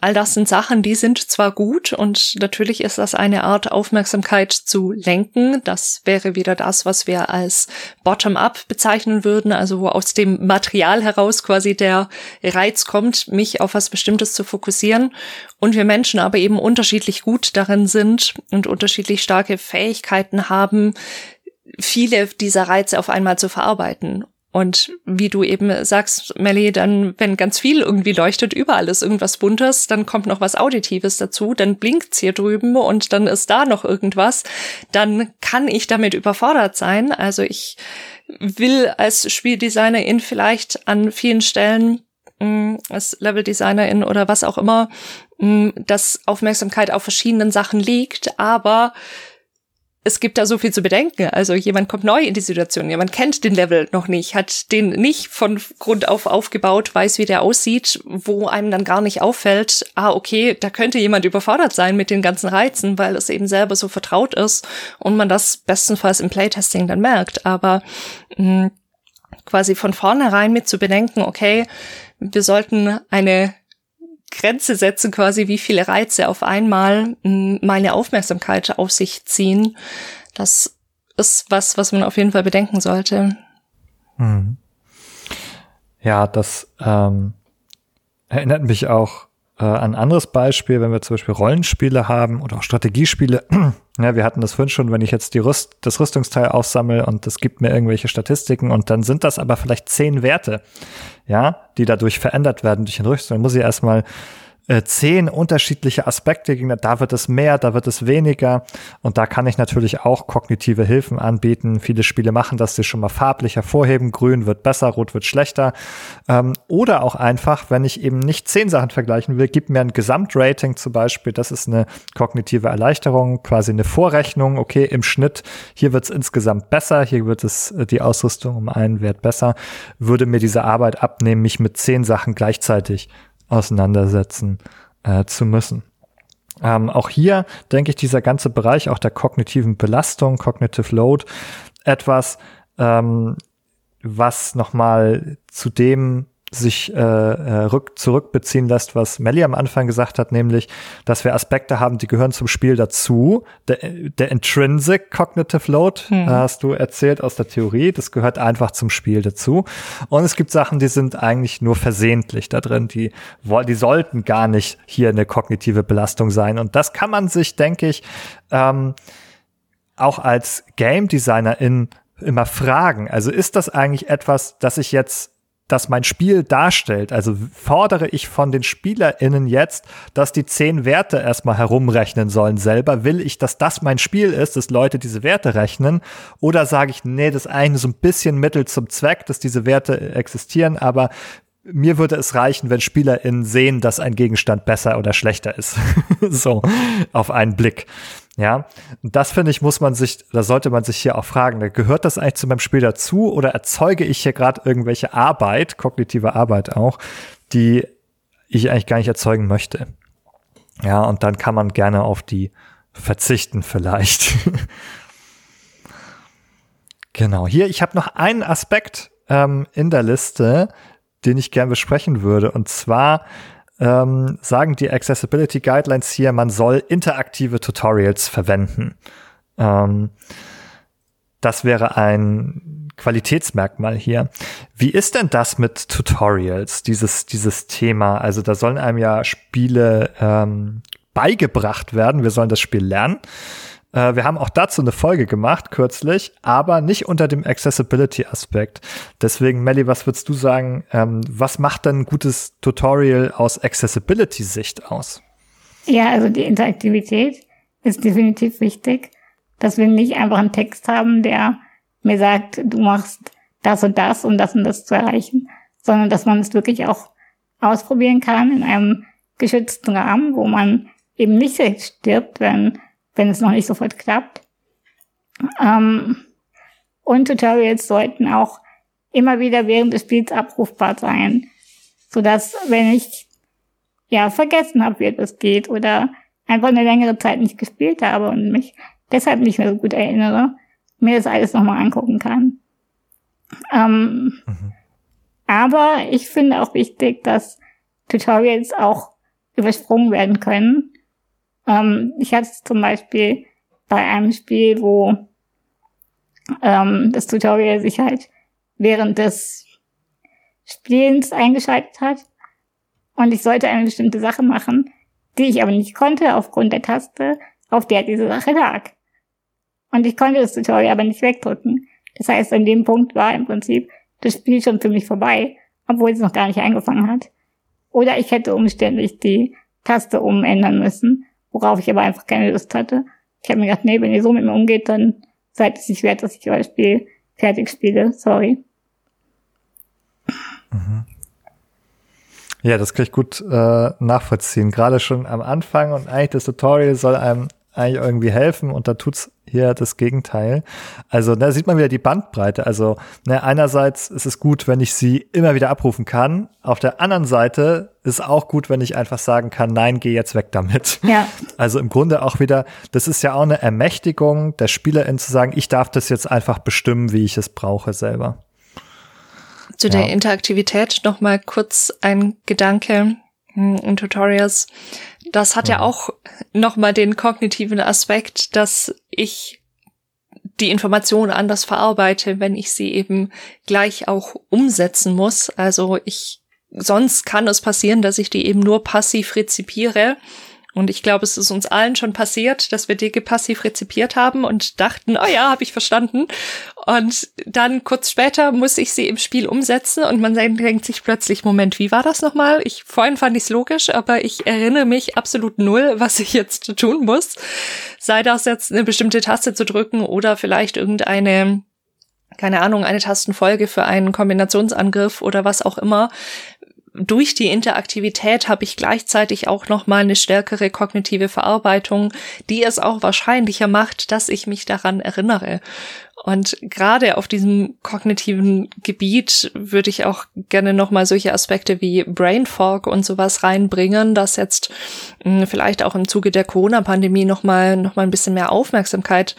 All das sind Sachen, die sind zwar gut und natürlich ist das eine Art Aufmerksamkeit zu lenken. Das wäre wieder das, was wir als Bottom-up bezeichnen würden, also wo aus dem Material heraus quasi der Reiz kommt, mich auf was Bestimmtes zu fokussieren. Und wir Menschen aber eben unterschiedlich gut darin sind und unterschiedlich starke Fähigkeiten haben, viele dieser Reize auf einmal zu verarbeiten. Und wie du eben sagst, Melly, dann, wenn ganz viel irgendwie leuchtet, überall ist irgendwas Buntes, dann kommt noch was Auditives dazu, dann blinkt's hier drüben und dann ist da noch irgendwas, dann kann ich damit überfordert sein. Also ich will als Spieldesignerin vielleicht an vielen Stellen mm, als Leveldesignerin oder was auch immer, mm, dass Aufmerksamkeit auf verschiedenen Sachen liegt, aber es gibt da so viel zu bedenken. Also jemand kommt neu in die Situation, jemand kennt den Level noch nicht, hat den nicht von Grund auf aufgebaut, weiß, wie der aussieht, wo einem dann gar nicht auffällt, ah, okay, da könnte jemand überfordert sein mit den ganzen Reizen, weil es eben selber so vertraut ist und man das bestenfalls im Playtesting dann merkt. Aber mh, hm, quasi von vornherein mit zu bedenken, okay, wir sollten eine Grenze setzen, quasi wie viele Reize auf einmal meine Aufmerksamkeit auf sich ziehen. Das ist was, was man auf jeden Fall bedenken sollte. Mhm. Ja, das ähm, erinnert mich auch äh, ein anderes Beispiel, wenn wir zum Beispiel Rollenspiele haben oder auch Strategiespiele. <clears throat> ja, wir hatten das vorhin schon, wenn ich jetzt die Rüst, das Rüstungsteil aufsammle und das gibt mir irgendwelche Statistiken und dann sind das aber vielleicht zehn Werte, ja, die dadurch verändert werden durch den Rüstung. Dann muss ich erstmal äh, zehn unterschiedliche Aspekte gegen, da wird es mehr, da wird es weniger. Und da kann ich natürlich auch kognitive Hilfen anbieten. Viele Spiele machen das, sie schon mal farblich hervorheben. Grün wird besser, rot wird schlechter. Ähm, oder auch einfach, wenn ich eben nicht zehn Sachen vergleichen will, gib mir ein Gesamtrating zum Beispiel. Das ist eine kognitive Erleichterung, quasi eine Vorrechnung. Okay, im Schnitt, hier wird es insgesamt besser, hier wird es äh, die Ausrüstung um einen Wert besser. Würde mir diese Arbeit abnehmen, mich mit zehn Sachen gleichzeitig auseinandersetzen äh, zu müssen. Ähm, auch hier denke ich, dieser ganze Bereich auch der kognitiven Belastung, Cognitive Load, etwas, ähm, was nochmal zu dem sich äh, äh, rück, zurückbeziehen lässt, was Melly am Anfang gesagt hat, nämlich, dass wir Aspekte haben, die gehören zum Spiel dazu. Der, der Intrinsic Cognitive Load, hm. hast du erzählt aus der Theorie, das gehört einfach zum Spiel dazu. Und es gibt Sachen, die sind eigentlich nur versehentlich da drin, die, die sollten gar nicht hier eine kognitive Belastung sein. Und das kann man sich, denke ich, ähm, auch als Game Designer in immer fragen. Also ist das eigentlich etwas, das ich jetzt das mein Spiel darstellt. Also fordere ich von den SpielerInnen jetzt, dass die zehn Werte erstmal herumrechnen sollen selber. Will ich, dass das mein Spiel ist, dass Leute diese Werte rechnen? Oder sage ich, nee, das ist eigentlich so ein bisschen Mittel zum Zweck, dass diese Werte existieren, aber mir würde es reichen, wenn SpielerInnen sehen, dass ein Gegenstand besser oder schlechter ist. <laughs> so, auf einen Blick. Ja, und das finde ich, muss man sich, da sollte man sich hier auch fragen, gehört das eigentlich zu meinem Spiel dazu oder erzeuge ich hier gerade irgendwelche Arbeit, kognitive Arbeit auch, die ich eigentlich gar nicht erzeugen möchte? Ja, und dann kann man gerne auf die verzichten vielleicht. <laughs> genau, hier, ich habe noch einen Aspekt ähm, in der Liste, den ich gerne besprechen würde. Und zwar ähm, sagen die Accessibility Guidelines hier, man soll interaktive Tutorials verwenden. Ähm, das wäre ein Qualitätsmerkmal hier. Wie ist denn das mit Tutorials, dieses, dieses Thema? Also da sollen einem ja Spiele ähm, beigebracht werden. Wir sollen das Spiel lernen. Äh, wir haben auch dazu eine Folge gemacht, kürzlich, aber nicht unter dem Accessibility-Aspekt. Deswegen, Melly, was würdest du sagen, ähm, was macht denn ein gutes Tutorial aus Accessibility-Sicht aus? Ja, also die Interaktivität ist definitiv wichtig, dass wir nicht einfach einen Text haben, der mir sagt, du machst das und das, um das und das zu erreichen, sondern dass man es wirklich auch ausprobieren kann in einem geschützten Rahmen, wo man eben nicht stirbt, wenn wenn es noch nicht sofort klappt. Ähm, und Tutorials sollten auch immer wieder während des Spiels abrufbar sein, sodass wenn ich ja vergessen habe, wie es geht oder einfach eine längere Zeit nicht gespielt habe und mich deshalb nicht mehr so gut erinnere, mir das alles nochmal angucken kann. Ähm, mhm. Aber ich finde auch wichtig, dass Tutorials auch übersprungen werden können ähm, ich hatte zum Beispiel bei einem Spiel, wo ähm, das Tutorial sich halt während des Spielens eingeschaltet hat und ich sollte eine bestimmte Sache machen, die ich aber nicht konnte aufgrund der Taste, auf der diese Sache lag. Und ich konnte das Tutorial aber nicht wegdrücken. Das heißt, an dem Punkt war im Prinzip das Spiel schon für mich vorbei, obwohl es noch gar nicht angefangen hat. Oder ich hätte umständlich die Taste umändern müssen worauf ich aber einfach keine Lust hatte. Ich habe mir gedacht, nee, wenn ihr so mit mir umgeht, dann seid es nicht wert, dass ich euer Spiel fertig spiele. Sorry. Mhm. Ja, das kann ich gut äh, nachvollziehen. Gerade schon am Anfang und eigentlich das Tutorial soll einem eigentlich irgendwie helfen und da tut's hier das Gegenteil. Also da sieht man wieder die Bandbreite. Also ne, einerseits ist es gut, wenn ich sie immer wieder abrufen kann. Auf der anderen Seite ist auch gut, wenn ich einfach sagen kann, nein, geh jetzt weg damit. Ja. Also im Grunde auch wieder, das ist ja auch eine Ermächtigung der Spielerin zu sagen, ich darf das jetzt einfach bestimmen, wie ich es brauche selber. Zu ja. der Interaktivität noch mal kurz ein Gedanke hm, in Tutorials. Das hat ja, ja auch nochmal den kognitiven Aspekt, dass ich die Informationen anders verarbeite, wenn ich sie eben gleich auch umsetzen muss. Also ich sonst kann es passieren, dass ich die eben nur passiv rezipiere. Und ich glaube, es ist uns allen schon passiert, dass wir Dinge passiv rezipiert haben und dachten, oh ja, habe ich verstanden. Und dann kurz später muss ich sie im Spiel umsetzen und man denkt sich plötzlich, Moment, wie war das nochmal? Ich vorhin fand ich es logisch, aber ich erinnere mich absolut null, was ich jetzt tun muss. Sei das jetzt eine bestimmte Taste zu drücken oder vielleicht irgendeine keine Ahnung, eine Tastenfolge für einen Kombinationsangriff oder was auch immer durch die Interaktivität habe ich gleichzeitig auch noch mal eine stärkere kognitive Verarbeitung, die es auch wahrscheinlicher macht, dass ich mich daran erinnere. Und gerade auf diesem kognitiven Gebiet würde ich auch gerne nochmal solche Aspekte wie Brain Fog und sowas reinbringen, das jetzt mh, hm, vielleicht auch im Zuge der Corona-Pandemie nochmal noch mal ein bisschen mehr Aufmerksamkeit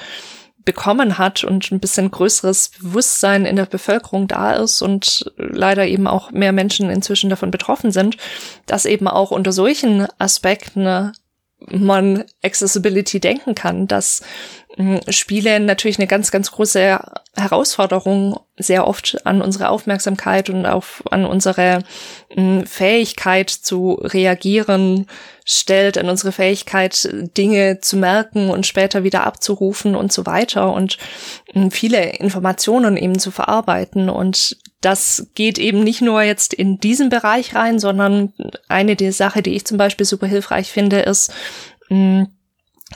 bekommen hat und ein bisschen größeres Bewusstsein in der Bevölkerung da ist und leider eben auch mehr Menschen inzwischen davon betroffen sind, dass eben auch unter solchen Aspekten man Accessibility denken kann, dass Spiele natürlich eine ganz, ganz große Herausforderung sehr oft an unsere Aufmerksamkeit und auf, an unsere hm, Fähigkeit zu reagieren stellt, an unsere Fähigkeit, Dinge zu merken und später wieder abzurufen und so weiter und hm, viele Informationen eben zu verarbeiten. Und das geht eben nicht nur jetzt in diesen Bereich rein, sondern eine der Sache, die ich zum Beispiel super hilfreich finde, ist,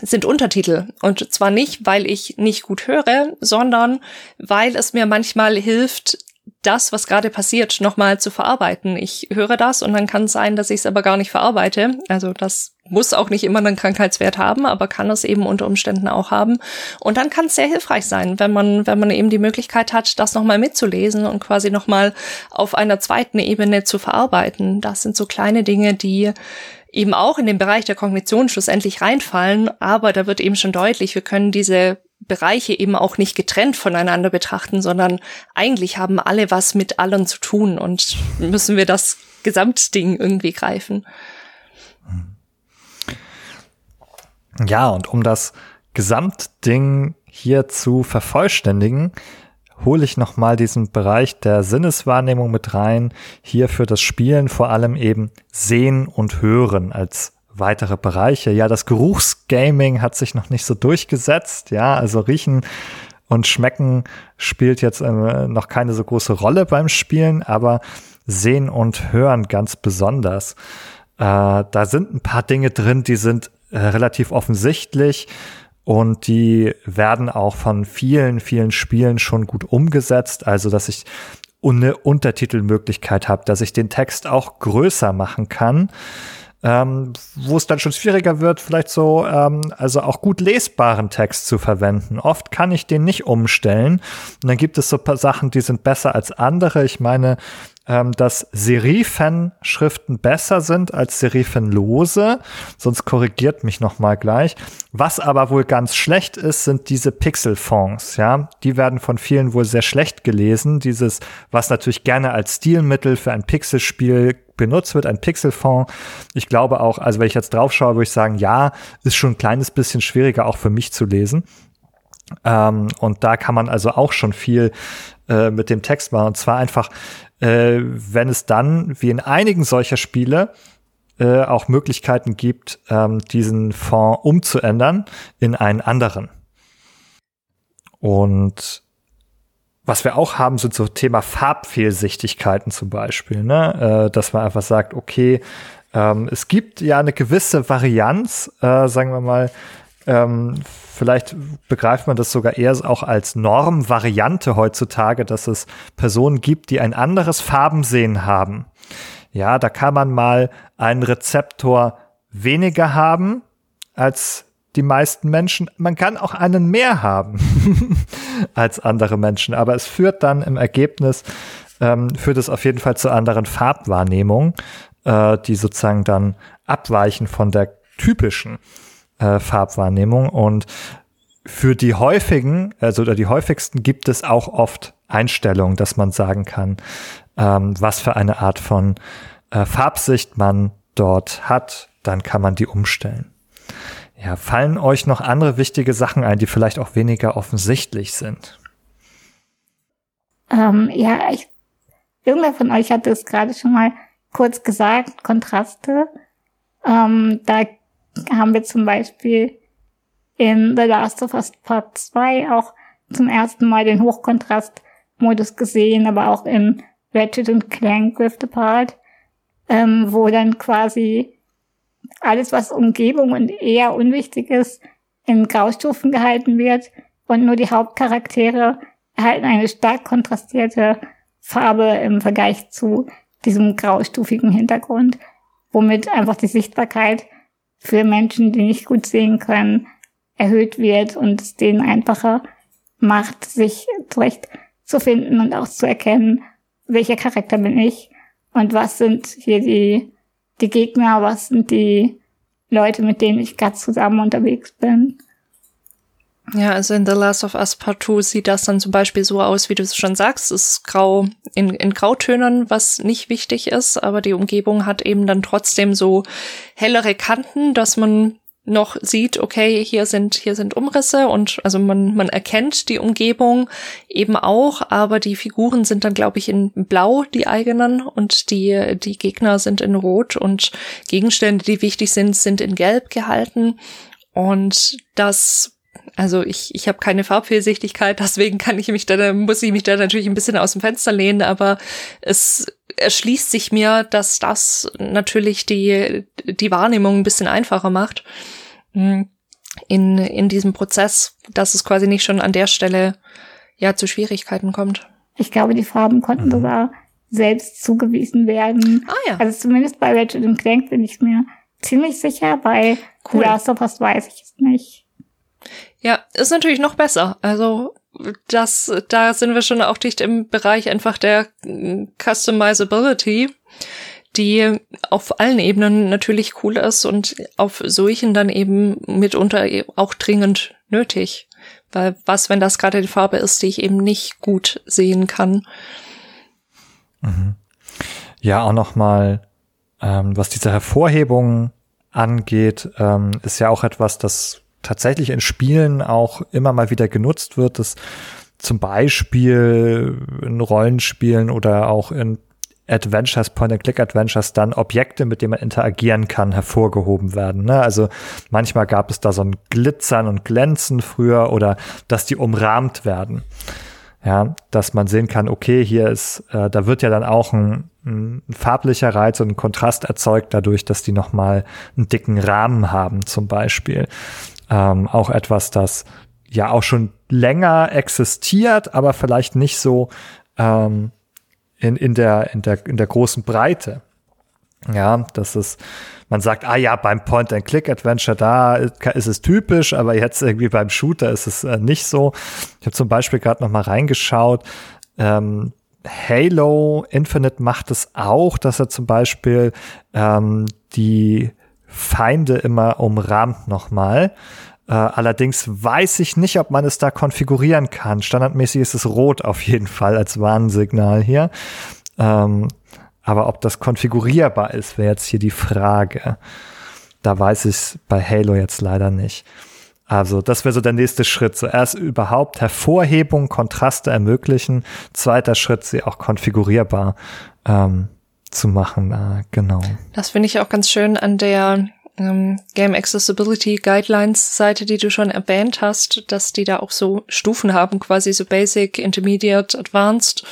sind Untertitel. Und zwar nicht, weil ich nicht gut höre, sondern weil es mir manchmal hilft, das, was gerade passiert, nochmal zu verarbeiten. Ich höre das und dann kann es sein, dass ich es aber gar nicht verarbeite. Also das muss auch nicht immer einen Krankheitswert haben, aber kann es eben unter Umständen auch haben. Und dann kann es sehr hilfreich sein, wenn man, wenn man eben die Möglichkeit hat, das nochmal mitzulesen und quasi nochmal auf einer zweiten Ebene zu verarbeiten. Das sind so kleine Dinge, die eben auch in den Bereich der Kognition schlussendlich reinfallen, aber da wird eben schon deutlich, wir können diese Bereiche eben auch nicht getrennt voneinander betrachten, sondern eigentlich haben alle was mit allen zu tun und müssen wir das Gesamtding irgendwie greifen. Ja, und um das Gesamtding hier zu vervollständigen, hole ich nochmal diesen Bereich der Sinneswahrnehmung mit rein. Hier für das Spielen vor allem eben Sehen und Hören als weitere Bereiche. Ja, das Geruchsgaming hat sich noch nicht so durchgesetzt. Ja, also riechen und schmecken spielt jetzt äh, noch keine so große Rolle beim Spielen, aber sehen und hören ganz besonders. Äh, da sind ein paar Dinge drin, die sind äh, relativ offensichtlich und die werden auch von vielen, vielen Spielen schon gut umgesetzt. Also, dass ich eine Untertitelmöglichkeit habe, dass ich den Text auch größer machen kann. Ähm, wo es dann schon schwieriger wird, vielleicht so, ähm, also auch gut lesbaren Text zu verwenden. Oft kann ich den nicht umstellen. Und dann gibt es so paar Sachen, die sind besser als andere. Ich meine, ähm, dass Serifenschriften besser sind als Serifenlose, sonst korrigiert mich noch mal gleich. Was aber wohl ganz schlecht ist, sind diese Pixelfonds, ja. Die werden von vielen wohl sehr schlecht gelesen. Dieses, was natürlich gerne als Stilmittel für ein Pixelspiel benutzt wird, ein Pixelfond. Ich glaube auch, also wenn ich jetzt drauf schaue, würde ich sagen, ja, ist schon ein kleines bisschen schwieriger auch für mich zu lesen. Ähm, und da kann man also auch schon viel äh, mit dem Text machen. Und zwar einfach äh, wenn es dann, wie in einigen solcher Spiele, äh, auch Möglichkeiten gibt, ähm, diesen Fond umzuändern in einen anderen. Und was wir auch haben, sind so Thema Farbfehlsichtigkeiten zum Beispiel, ne? Äh, dass man einfach sagt, okay, ähm, es gibt ja eine gewisse Varianz, äh, sagen wir mal, ähm, vielleicht begreift man das sogar eher auch als Normvariante heutzutage, dass es Personen gibt, die ein anderes Farbensehen haben. Ja, da kann man mal einen Rezeptor weniger haben als die meisten Menschen. Man kann auch einen mehr haben <laughs> als andere Menschen, aber es führt dann im Ergebnis, ähm, führt es auf jeden Fall zu anderen Farbwahrnehmungen, äh, die sozusagen dann abweichen von der typischen äh, Farbwahrnehmung. Und für die häufigen, also oder die häufigsten gibt es auch oft Einstellungen, dass man sagen kann, ähm, was für eine Art von äh, Farbsicht man dort hat, dann kann man die umstellen. Ja, fallen euch noch andere wichtige Sachen ein, die vielleicht auch weniger offensichtlich sind? Ähm, ja, ich, irgendwer von euch hatte es gerade schon mal kurz gesagt, Kontraste. Ähm, da haben wir zum Beispiel in The Last of Us Part 2 auch zum ersten Mal den Hochkontrast-Modus gesehen, aber auch in Ratchet und Clank Rift Apart, ähm, wo dann quasi alles, was Umgebung und eher unwichtig ist, in Graustufen gehalten wird und nur die Hauptcharaktere erhalten eine stark kontrastierte Farbe im Vergleich zu diesem graustufigen Hintergrund, womit einfach die Sichtbarkeit für Menschen, die nicht gut sehen können, erhöht wird und es denen einfacher macht, sich zurecht zu finden und auch zu erkennen, welcher Charakter bin ich und was sind hier die, die Gegner, was sind die Leute, mit denen ich gerade zusammen unterwegs bin. Ja, also in The Last of Us Part 2 sieht das dann zum Beispiel so aus, wie du es schon sagst, es ist grau in, in Grautönen, was nicht wichtig ist, aber die Umgebung hat eben dann trotzdem so hellere Kanten, dass man noch sieht, okay, hier sind, hier sind Umrisse und also man, man erkennt die Umgebung eben auch, aber die Figuren sind dann, glaube ich, in Blau, die eigenen, und die, die Gegner sind in Rot und Gegenstände, die wichtig sind, sind in Gelb gehalten. Und das also ich, ich habe keine Farbfehlsichtigkeit, <laughs> deswegen kann ich mich da, muss ich mich da natürlich ein bisschen aus dem Fenster lehnen, aber es erschließt sich mir, dass das natürlich die, die Wahrnehmung ein bisschen einfacher macht hm, in, in diesem Prozess, dass es quasi nicht schon an der Stelle ja zu Schwierigkeiten kommt. Ich glaube, die Farben konnten mhm. sogar selbst zugewiesen werden. Ah ja. Also zumindest bei Ratchet Clank bin ich mir ziemlich sicher. Bei cool. Last of Us weiß ich es nicht. Ja, ist natürlich noch besser. Also das, da sind wir schon auch dicht im Bereich einfach der Customizability, die auf allen Ebenen natürlich cool ist und auf solchen dann eben mitunter auch dringend nötig. Weil was, wenn das gerade die Farbe ist, die ich eben nicht gut sehen kann? Mhm. Ja, auch noch mal, ähm, was diese Hervorhebung angeht, ähm, ist ja auch etwas, das tatsächlich in Spielen auch immer mal wieder genutzt wird, dass zum Beispiel in Rollenspielen oder auch in Adventures, Point-and-Click-Adventures dann Objekte, mit denen man interagieren kann, hervorgehoben werden. Ne? Also manchmal gab es da so ein Glitzern und Glänzen früher oder dass die umrahmt werden. Ja, dass man sehen kann, okay, hier ist, äh, da wird ja dann auch ein, ein farblicher Reiz und ein Kontrast erzeugt dadurch, dass die nochmal einen dicken Rahmen haben, zum Beispiel ähm, auch etwas, das ja auch schon länger existiert, aber vielleicht nicht so ähm, in, in, der, in, der, in der großen Breite. Ja, das ist, man sagt, ah ja, beim Point-and-Click-Adventure, da ist es typisch, aber jetzt irgendwie beim Shooter ist es äh, nicht so. Ich habe zum Beispiel gerade noch mal reingeschaut. Ähm, Halo Infinite macht es auch, dass er zum Beispiel ähm, die Feinde immer umrahmt nochmal. Äh, allerdings weiß ich nicht, ob man es da konfigurieren kann. Standardmäßig ist es rot auf jeden Fall als Warnsignal hier. Ähm, aber ob das konfigurierbar ist, wäre jetzt hier die Frage. Da weiß ich es bei Halo jetzt leider nicht. Also das wäre so der nächste Schritt. Zuerst überhaupt Hervorhebung, Kontraste ermöglichen. Zweiter Schritt, sie auch konfigurierbar ähm, zu machen. Äh, genau. Das finde ich auch ganz schön an der ähm, Game Accessibility Guidelines Seite, die du schon erwähnt hast, dass die da auch so Stufen haben, quasi so Basic, Intermediate, Advanced,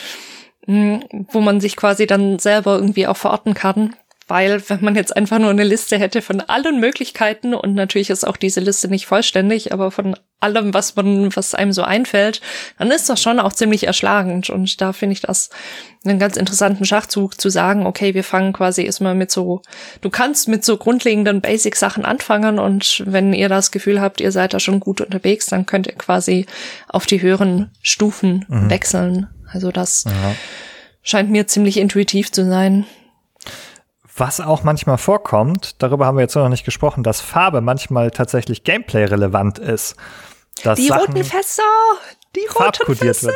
mh, hm, wo man sich quasi dann selber irgendwie auch verorten kann, weil wenn man jetzt einfach nur eine Liste hätte von allen Möglichkeiten und natürlich ist auch diese Liste nicht vollständig, aber von allem, was man, was einem so einfällt, dann ist das schon auch ziemlich erschlagend und da finde ich das einen ganz interessanten Schachzug zu sagen, okay, wir fangen quasi erstmal mit so, du kannst mit so grundlegenden Basic-Sachen anfangen und wenn ihr das Gefühl habt, ihr seid da schon gut unterwegs, dann könnt ihr quasi auf die höheren Stufen mhm. wechseln. Also das ja. scheint mir ziemlich intuitiv zu sein. Was auch manchmal vorkommt, darüber haben wir jetzt noch nicht gesprochen, dass Farbe manchmal tatsächlich Gameplay-relevant ist. Dass die Sachen roten Fässer, die roten Fässer.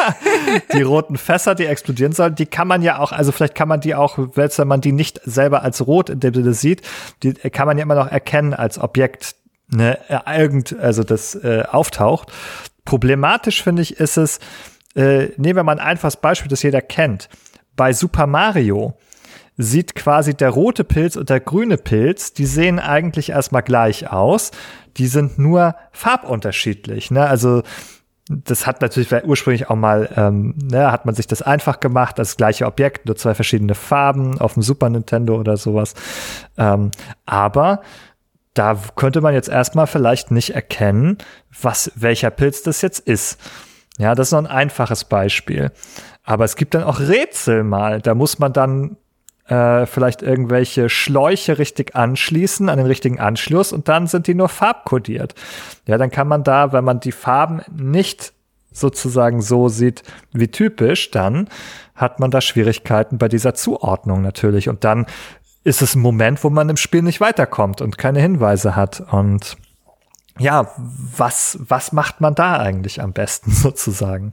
<laughs> die roten Fässer, die explodieren sollen, die kann man ja auch, also vielleicht kann man die auch, wenn man die nicht selber als rot in dem Sinne sieht, die kann man ja immer noch erkennen als Objekt, ne, irgend, also das äh, auftaucht. Problematisch finde ich ist es, äh, nehmen wir mal ein einfaches Beispiel, das jeder kennt. Bei Super Mario sieht quasi der rote Pilz und der grüne Pilz, die sehen eigentlich erstmal gleich aus. Die sind nur farbunterschiedlich. Ne? Also das hat natürlich ursprünglich auch mal, ähm, ne, hat man sich das einfach gemacht, das gleiche Objekt, nur zwei verschiedene Farben auf dem Super Nintendo oder sowas. Ähm, aber da könnte man jetzt erstmal vielleicht nicht erkennen, was, welcher Pilz das jetzt ist. Ja, das ist noch ein einfaches Beispiel. Aber es gibt dann auch Rätsel mal. Da muss man dann äh, vielleicht irgendwelche Schläuche richtig anschließen an den richtigen Anschluss und dann sind die nur farbkodiert. Ja, dann kann man da, wenn man die Farben nicht sozusagen so sieht wie typisch, dann hat man da Schwierigkeiten bei dieser Zuordnung natürlich. Und dann ist es ein Moment, wo man im Spiel nicht weiterkommt und keine Hinweise hat. Und ja, was, was macht man da eigentlich am besten <laughs> sozusagen?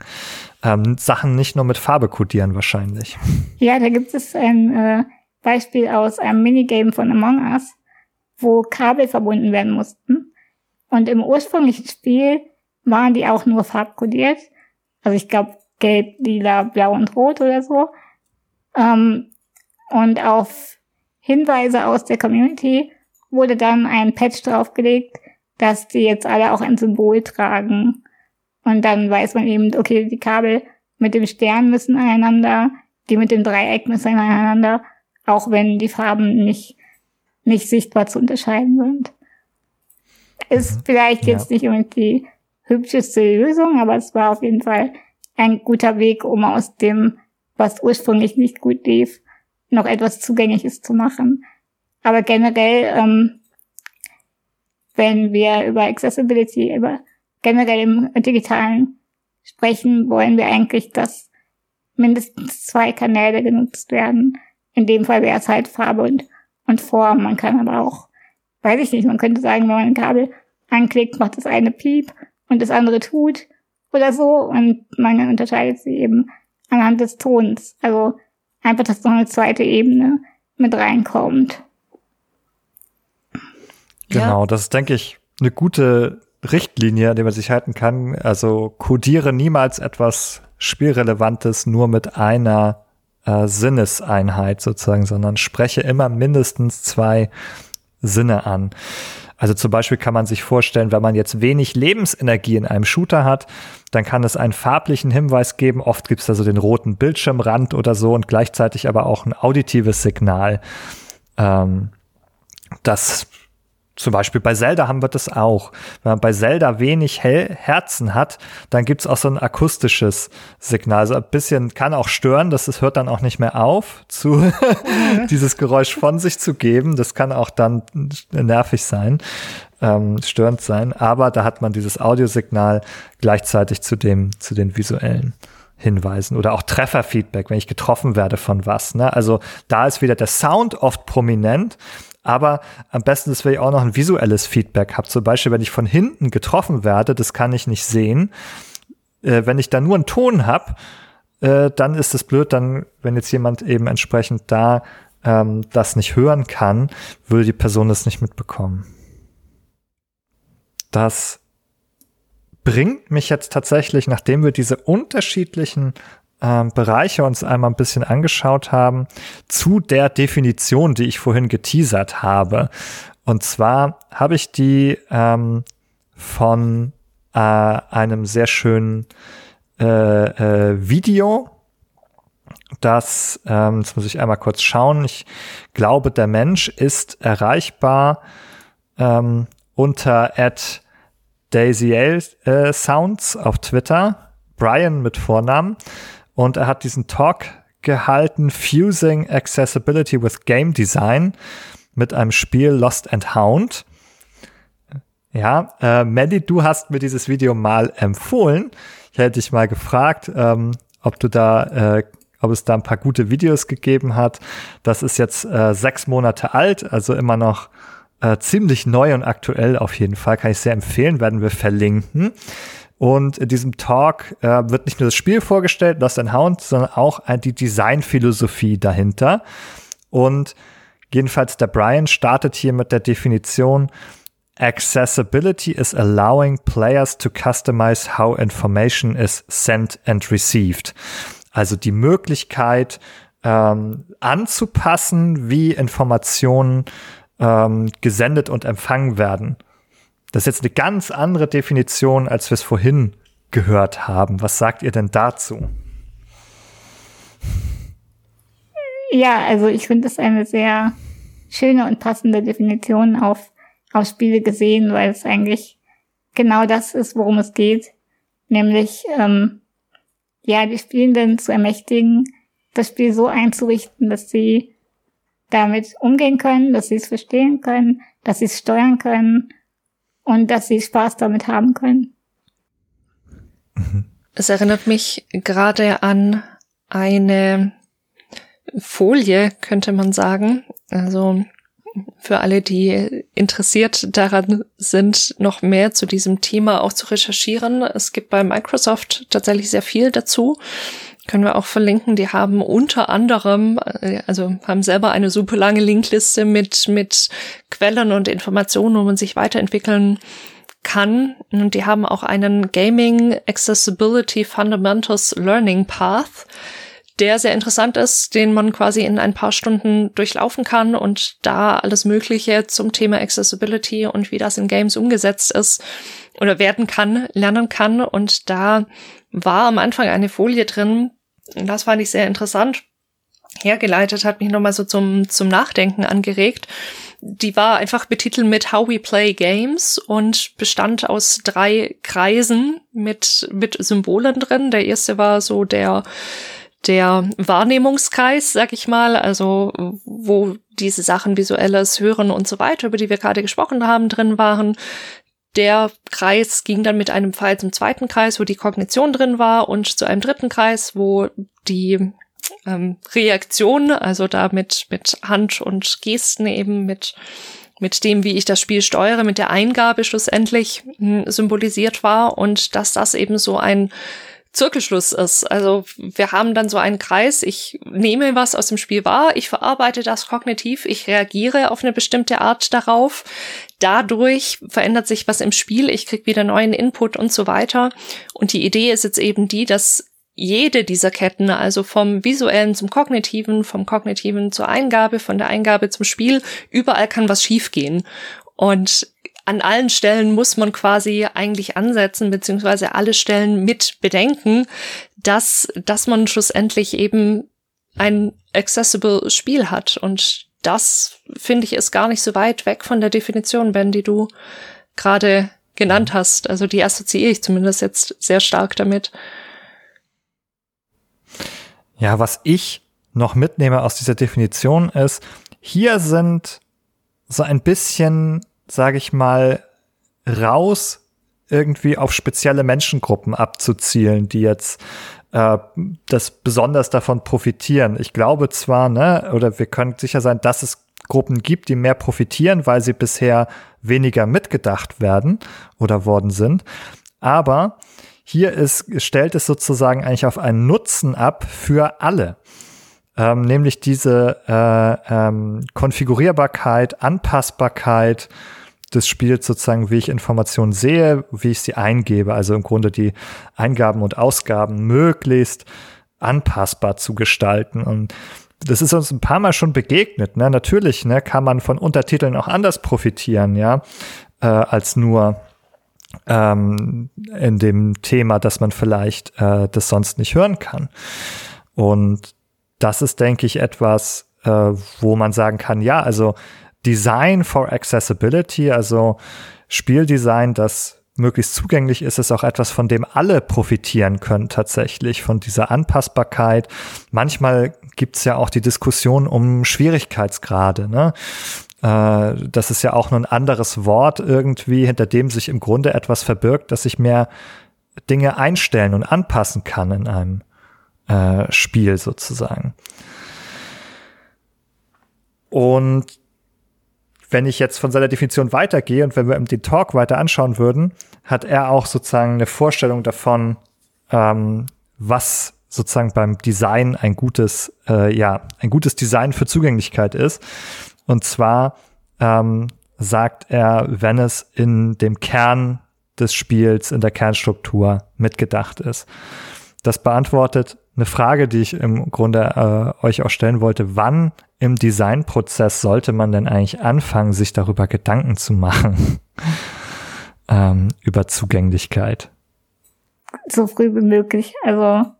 Ähm, Sachen nicht nur mit Farbe kodieren wahrscheinlich. Ja, da gibt es ein äh, Beispiel aus einem Minigame von Among Us, wo Kabel verbunden werden mussten. Und im ursprünglichen Spiel waren die auch nur farbkodiert. Also ich glaube gelb, lila, blau und rot oder so. Ähm, und auf Hinweise aus der Community wurde dann ein Patch draufgelegt, dass die jetzt alle auch ein Symbol tragen. Und dann weiß man eben, okay, die Kabel mit dem Stern müssen aneinander, die mit dem Dreieck müssen aneinander, auch wenn die Farben nicht, nicht sichtbar zu unterscheiden sind. Ist mhm. vielleicht ja. jetzt nicht unbedingt die hübscheste Lösung, aber es war auf jeden Fall ein guter Weg, um aus dem, was ursprünglich nicht gut lief, noch etwas Zugängliches zu machen. Aber generell ähm, wenn wir über Accessibility, über generell im digitalen sprechen, wollen wir eigentlich, dass mindestens zwei Kanäle genutzt werden. In dem Fall wäre es halt Farbe und, und Form. Man kann aber auch, weiß ich nicht, man könnte sagen, wenn man ein Kabel anklickt, macht das eine Piep und das andere tut oder so und man unterscheidet sie eben anhand des Tons. Also einfach, dass noch eine zweite Ebene mit reinkommt. Genau, ja. das ist, denke ich, eine gute Richtlinie, an der man sich halten kann. Also kodiere niemals etwas Spielrelevantes nur mit einer äh, Sinneseinheit sozusagen, sondern spreche immer mindestens zwei Sinne an. Also zum Beispiel kann man sich vorstellen, wenn man jetzt wenig Lebensenergie in einem Shooter hat, dann kann es einen farblichen Hinweis geben. Oft gibt es da so den roten Bildschirmrand oder so und gleichzeitig aber auch ein auditives Signal. Ähm, das zum Beispiel bei Zelda haben wir das auch. Wenn man bei Zelda wenig Hel Herzen hat, dann gibt's auch so ein akustisches Signal. Also ein bisschen kann auch stören, das, das hört dann auch nicht mehr auf, zu <laughs> dieses Geräusch von sich zu geben. Das kann auch dann nervig sein, ähm, störend sein. Aber da hat man dieses Audiosignal gleichzeitig zu dem, zu den visuellen. Hinweisen oder auch Trefferfeedback, wenn ich getroffen werde von was. Ne? Also da ist wieder der Sound oft prominent, aber am besten ist, wenn ich auch noch ein visuelles Feedback habe. Zum Beispiel, wenn ich von hinten getroffen werde, das kann ich nicht sehen. Äh, wenn ich da nur einen Ton habe, äh, dann ist es blöd, dann, wenn jetzt jemand eben entsprechend da ähm, das nicht hören kann, würde die Person das nicht mitbekommen. Das bringt mich jetzt tatsächlich, nachdem wir diese unterschiedlichen ähm, Bereiche uns einmal ein bisschen angeschaut haben, zu der Definition, die ich vorhin geteasert habe. Und zwar habe ich die ähm, von äh, einem sehr schönen äh, äh, Video, das, ähm, jetzt muss ich einmal kurz schauen, ich glaube, der Mensch ist erreichbar ähm, unter at DaisyL äh, Sounds auf Twitter, Brian mit Vornamen. Und er hat diesen Talk gehalten, Fusing Accessibility with Game Design mit einem Spiel Lost and Hound. Ja, äh, Mandy, du hast mir dieses Video mal empfohlen. Ich hätte dich mal gefragt, ähm, ob du da, äh, ob es da ein paar gute Videos gegeben hat. Das ist jetzt äh, sechs Monate alt, also immer noch äh, ziemlich neu und aktuell auf jeden Fall. Kann ich sehr empfehlen, werden wir verlinken. Und in diesem Talk äh, wird nicht nur das Spiel vorgestellt, Lost and Hound, sondern auch die Designphilosophie dahinter. Und jedenfalls der Brian startet hier mit der Definition Accessibility is allowing players to customize how information is sent and received. Also die Möglichkeit, ähm, anzupassen, wie Informationen ähm, gesendet und empfangen werden. Das ist jetzt eine ganz andere Definition, als wir es vorhin gehört haben. Was sagt ihr denn dazu? Ja, also ich finde das eine sehr schöne und passende Definition auf, auf Spiele gesehen, weil es eigentlich genau das ist, worum es geht. Nämlich, ähm, ja, die Spielenden zu ermächtigen, das Spiel so einzurichten, dass sie damit umgehen können, dass sie es verstehen können, dass sie es steuern können und dass sie Spaß damit haben können. Es erinnert mich gerade an eine Folie, könnte man sagen. Also für alle, die interessiert daran sind, noch mehr zu diesem Thema auch zu recherchieren. Es gibt bei Microsoft tatsächlich sehr viel dazu. Können wir auch verlinken. Die haben unter anderem, äh, also haben selber eine super lange Linkliste mit, mit Quellen und Informationen, wo man sich weiterentwickeln kann. Und die haben auch einen Gaming Accessibility Fundamentals Learning Path der sehr interessant ist, den man quasi in ein paar Stunden durchlaufen kann und da alles Mögliche zum Thema Accessibility und wie das in Games umgesetzt ist oder werden kann, lernen kann. Und da war am Anfang eine Folie drin, das fand ich sehr interessant, hergeleitet, hat mich nochmal so zum, zum Nachdenken angeregt. Die war einfach betitelt mit How We Play Games und bestand aus drei Kreisen mit, mit Symbolen drin. Der erste war so der der Wahrnehmungskreis, sag ich mal, also wo diese Sachen visuelles Hören und so weiter, über die wir gerade gesprochen haben, drin waren. Der Kreis ging dann mit einem Pfeil zum zweiten Kreis, wo die Kognition drin war, und zu einem dritten Kreis, wo die ähm, Reaktion, also da mit, mit Hand und Gesten eben mit mit dem, wie ich das Spiel steuere, mit der Eingabe schlussendlich mh, hm, symbolisiert war und dass das eben so ein Zirkelschluss ist. Also wir haben dann so einen Kreis, ich nehme was aus dem Spiel wahr, ich verarbeite das kognitiv, ich reagiere auf eine bestimmte Art darauf. Dadurch verändert sich was im Spiel, ich kriege wieder neuen Input und so weiter. Und die Idee ist jetzt eben die, dass jede dieser Ketten, also vom visuellen zum kognitiven, vom kognitiven zur Eingabe, von der Eingabe zum Spiel, überall kann was schiefgehen. Und an allen Stellen muss man quasi eigentlich ansetzen, beziehungsweise alle Stellen mit bedenken, dass, dass man schlussendlich eben ein accessible Spiel hat. Und das, finde ich, ist gar nicht so weit weg von der Definition, Ben, die du gerade genannt hast. Also die assoziiere ich zumindest jetzt sehr stark damit. Ja, was ich noch mitnehme aus dieser Definition ist, hier sind so ein bisschen sage ich mal, raus irgendwie auf spezielle Menschengruppen abzuzielen, die jetzt äh, das besonders davon profitieren. Ich glaube zwar, ne, oder wir können sicher sein, dass es Gruppen gibt, die mehr profitieren, weil sie bisher weniger mitgedacht werden oder worden sind. Aber hier ist, stellt es sozusagen eigentlich auf einen Nutzen ab für alle. Ähm, nämlich diese äh, ähm, Konfigurierbarkeit, Anpassbarkeit, des Spiels sozusagen, wie ich Informationen sehe, wie ich sie eingebe. Also im Grunde die Eingaben und Ausgaben möglichst anpassbar zu gestalten. Und das ist uns ein paar Mal schon begegnet. Ne? Natürlich ne, kann man von Untertiteln auch anders profitieren, ja, äh, als nur ähm, in dem Thema, dass man vielleicht äh, das sonst nicht hören kann. Und das ist, denke ich, etwas, äh, wo man sagen kann, ja, also Design for Accessibility, also Spieldesign, das möglichst zugänglich ist, ist auch etwas, von dem alle profitieren können tatsächlich, von dieser Anpassbarkeit. Manchmal gibt's ja auch die Diskussion um Schwierigkeitsgrade. Ne? Äh, das ist ja auch nur ein anderes Wort irgendwie, hinter dem sich im Grunde etwas verbirgt, dass ich mehr Dinge einstellen und anpassen kann in einem äh, Spiel sozusagen. Und wenn ich jetzt von seiner Definition weitergehe und wenn wir den Talk weiter anschauen würden, hat er auch sozusagen eine Vorstellung davon, ähm, was sozusagen beim Design ein gutes, äh, ja, ein gutes Design für Zugänglichkeit ist. Und zwar ähm, sagt er, wenn es in dem Kern des Spiels, in der Kernstruktur mitgedacht ist. Das beantwortet eine Frage, die ich im Grunde äh, euch auch stellen wollte. Wann im Designprozess sollte man denn eigentlich anfangen, sich darüber Gedanken zu machen, <laughs> ähm, über Zugänglichkeit? So früh wie möglich. Also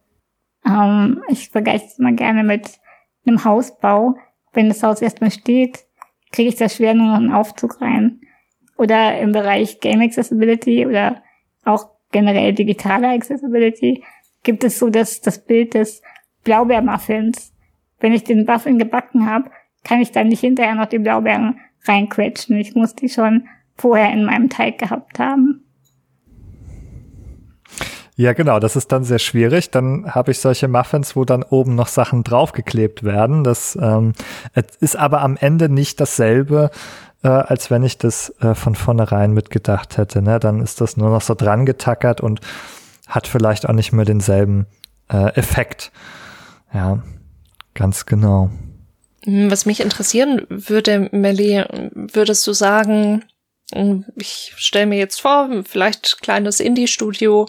ähm, ich vergleiche es mal gerne mit einem Hausbau. Wenn das Haus erstmal steht, kriege ich da schwer nur noch einen Aufzug rein. Oder im Bereich Game Accessibility oder auch generell digitale Accessibility gibt es so das, das Bild des Blaubeermuffins. Wenn ich den Muffin gebacken habe, kann ich dann nicht hinterher noch die Blaubeeren reinquetschen. Ich muss die schon vorher in meinem Teig gehabt haben. Ja, genau, das ist dann sehr schwierig. Dann habe ich solche Muffins, wo dann oben noch Sachen draufgeklebt werden. Das ähm, ist aber am Ende nicht dasselbe, äh, als wenn ich das äh, von vornherein mitgedacht hätte. Ne? Dann ist das nur noch so dran getackert und hat vielleicht auch nicht mehr denselben äh, Effekt. Ja, ganz genau. Hm, was mich interessieren würde, Melly, würdest du sagen, hm, ich stelle mir jetzt vor, vielleicht kleines Indie-Studio,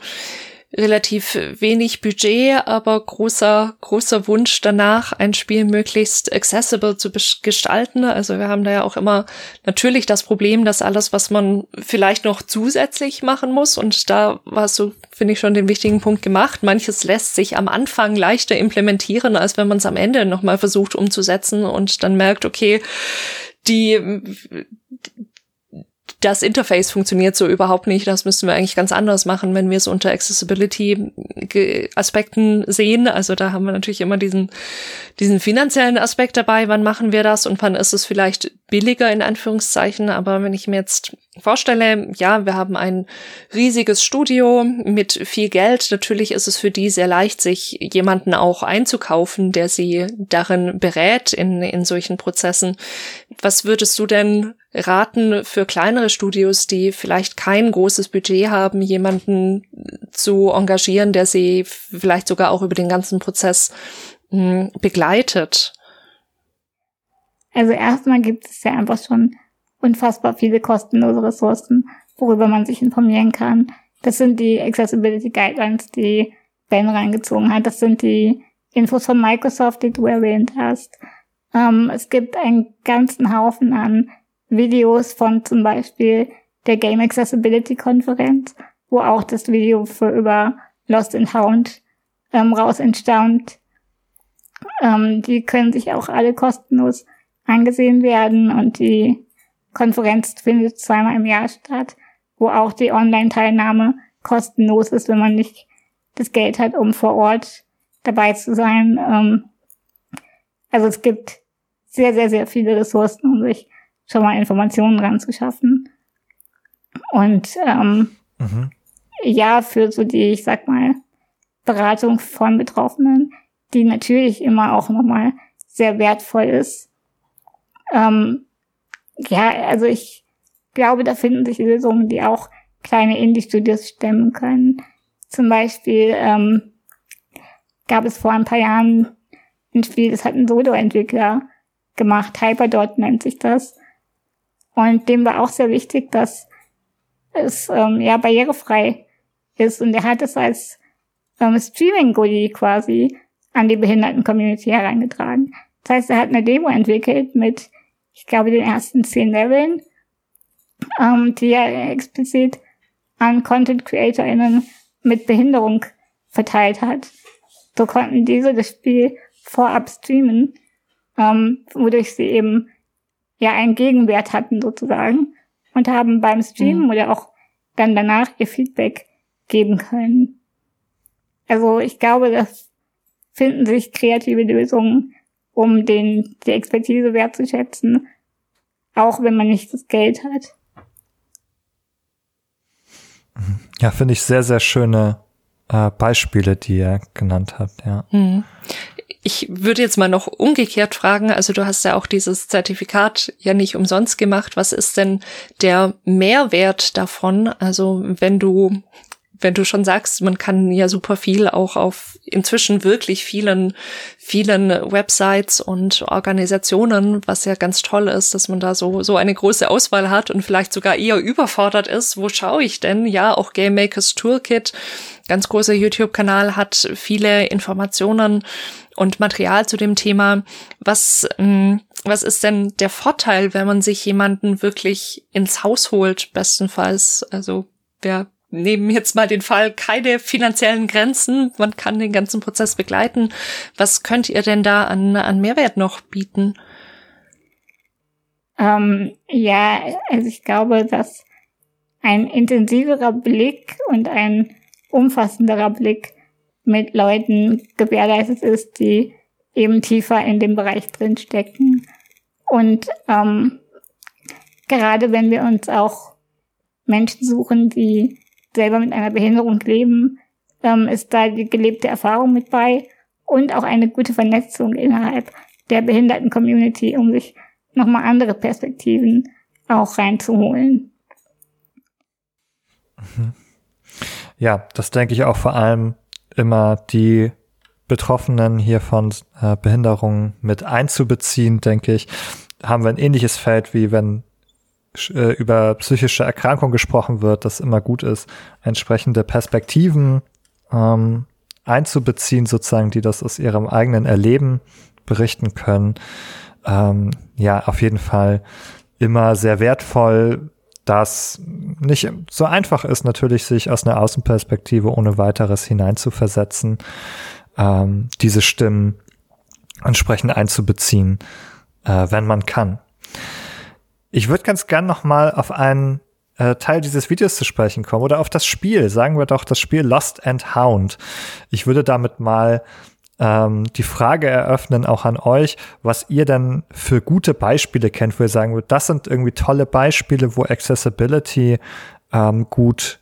relativ wenig Budget, aber großer, großer Wunsch danach, ein Spiel möglichst accessible zu gestalten. Also wir haben da ja auch immer natürlich das Problem, dass alles, was man vielleicht noch zusätzlich machen muss, und da war so, finde ich, schon den wichtigen Punkt gemacht. Manches lässt sich am Anfang leichter implementieren, als wenn man es am Ende nochmal versucht umzusetzen und dann merkt, okay, die, das Interface funktioniert so überhaupt nicht. Das müssten wir eigentlich ganz anders machen, wenn wir es unter Accessibility-Aspekten sehen. Also da haben wir natürlich immer diesen, diesen finanziellen Aspekt dabei. Wann machen wir das und wann ist es vielleicht billiger in Anführungszeichen? Aber wenn ich mir jetzt vorstelle, ja, wir haben ein riesiges Studio mit viel Geld. Natürlich ist es für die sehr leicht, sich jemanden auch einzukaufen, der sie darin berät in, in solchen Prozessen. Was würdest du denn raten für kleinere Studios, die vielleicht kein großes Budget haben, jemanden zu engagieren, der sie vielleicht sogar auch über den ganzen Prozess hm, begleitet? Also erstmal gibt es ja einfach schon unfassbar viele kostenlose Ressourcen, worüber man sich informieren kann. Das sind die Accessibility Guidelines, die Ben reingezogen hat. Das sind die Infos von Microsoft, die du erwähnt hast. Ähm, es gibt einen ganzen Haufen an Videos von zum Beispiel der Game Accessibility Konferenz, wo auch das Video für über Lost and Hound ähm, raus entstammt. Ähm, die können sich auch alle kostenlos angesehen werden und die Konferenz findet zweimal im Jahr statt, wo auch die Online-Teilnahme kostenlos ist, wenn man nicht das Geld hat, um vor Ort dabei zu sein. Ähm, also es gibt sehr, sehr, sehr viele Ressourcen, um sich schon mal Informationen ranzuschaffen. Und ähm, mhm. ja, für so die, ich sag mal, Beratung von Betroffenen, die natürlich immer auch nochmal sehr wertvoll ist. Ähm, ja, also ich glaube, da finden sich Lösungen, die auch kleine Indie-Studios stemmen können. Zum Beispiel ähm, gab es vor ein paar Jahren ein Spiel, das hat ein Solo-Entwickler gemacht, Hyperdot nennt sich das. Und dem war auch sehr wichtig, dass es ähm, ja barrierefrei ist. Und er hat es als ähm, Streaming-Goodie quasi an die Behinderten-Community hereingetragen. Das heißt, er hat eine Demo entwickelt mit, ich glaube, den ersten zehn Leveln, ähm, die er explizit an Content-CreatorInnen mit Behinderung verteilt hat. So konnten diese das Spiel vorab streamen, ähm, wodurch sie eben ja einen Gegenwert hatten sozusagen und haben beim Streamen mhm. oder auch dann danach ihr Feedback geben können. Also ich glaube, das finden sich kreative Lösungen, um den, die Expertise wertzuschätzen, auch wenn man nicht das Geld hat. Ja, finde ich sehr, sehr schöne äh, Beispiele, die ihr genannt habt, ja. Mhm. Ich würde jetzt mal noch umgekehrt fragen, also du hast ja auch dieses Zertifikat ja nicht umsonst gemacht. Was ist denn der Mehrwert davon? Also wenn du wenn du schon sagst, man kann ja super viel auch auf inzwischen wirklich vielen, vielen Websites und Organisationen, was ja ganz toll ist, dass man da so, so eine große Auswahl hat und vielleicht sogar eher überfordert ist. Wo schaue ich denn? Ja, auch Game Makers Toolkit, ganz großer YouTube-Kanal, hat viele Informationen und Material zu dem Thema. Was, ähm, was ist denn der Vorteil, wenn man sich jemanden wirklich ins Haus holt, bestenfalls? Also, wer nehmen jetzt mal den Fall keine finanziellen Grenzen. Man kann den ganzen Prozess begleiten. Was könnt ihr denn da an, an Mehrwert noch bieten? Ähm, ja, also ich glaube, dass ein intensiverer Blick und ein umfassenderer Blick mit Leuten gewährleistet ist, die eben tiefer in dem Bereich drin stecken. Und ähm, gerade wenn wir uns auch Menschen suchen, die selber mit einer Behinderung leben, ähm, ist da die gelebte Erfahrung mit bei und auch eine gute Vernetzung innerhalb der behinderten Community, um sich nochmal andere Perspektiven auch reinzuholen. Ja, das denke ich auch vor allem immer die Betroffenen hier von äh, Behinderungen mit einzubeziehen, denke ich, haben wir ein ähnliches Feld, wie wenn äh, über psychische Erkrankung gesprochen wird, das immer gut ist, entsprechende Perspektiven ähm, einzubeziehen, sozusagen, die das aus ihrem eigenen Erleben berichten können. Ähm, ja, auf jeden Fall immer sehr wertvoll, dass nicht so einfach ist, natürlich sich aus einer Außenperspektive ohne weiteres hineinzuversetzen, ähm, diese Stimmen entsprechend einzubeziehen, äh, wenn man kann. Ich würde ganz gern noch mal auf einen äh, Teil dieses Videos zu sprechen kommen oder auf das Spiel. Sagen wir doch das Spiel Lost and Hound. Ich würde damit mal ähm, die Frage eröffnen, auch an euch, was ihr denn für gute Beispiele kennt, wo ihr sagen würdet, das sind irgendwie tolle Beispiele, wo Accessibility ähm, gut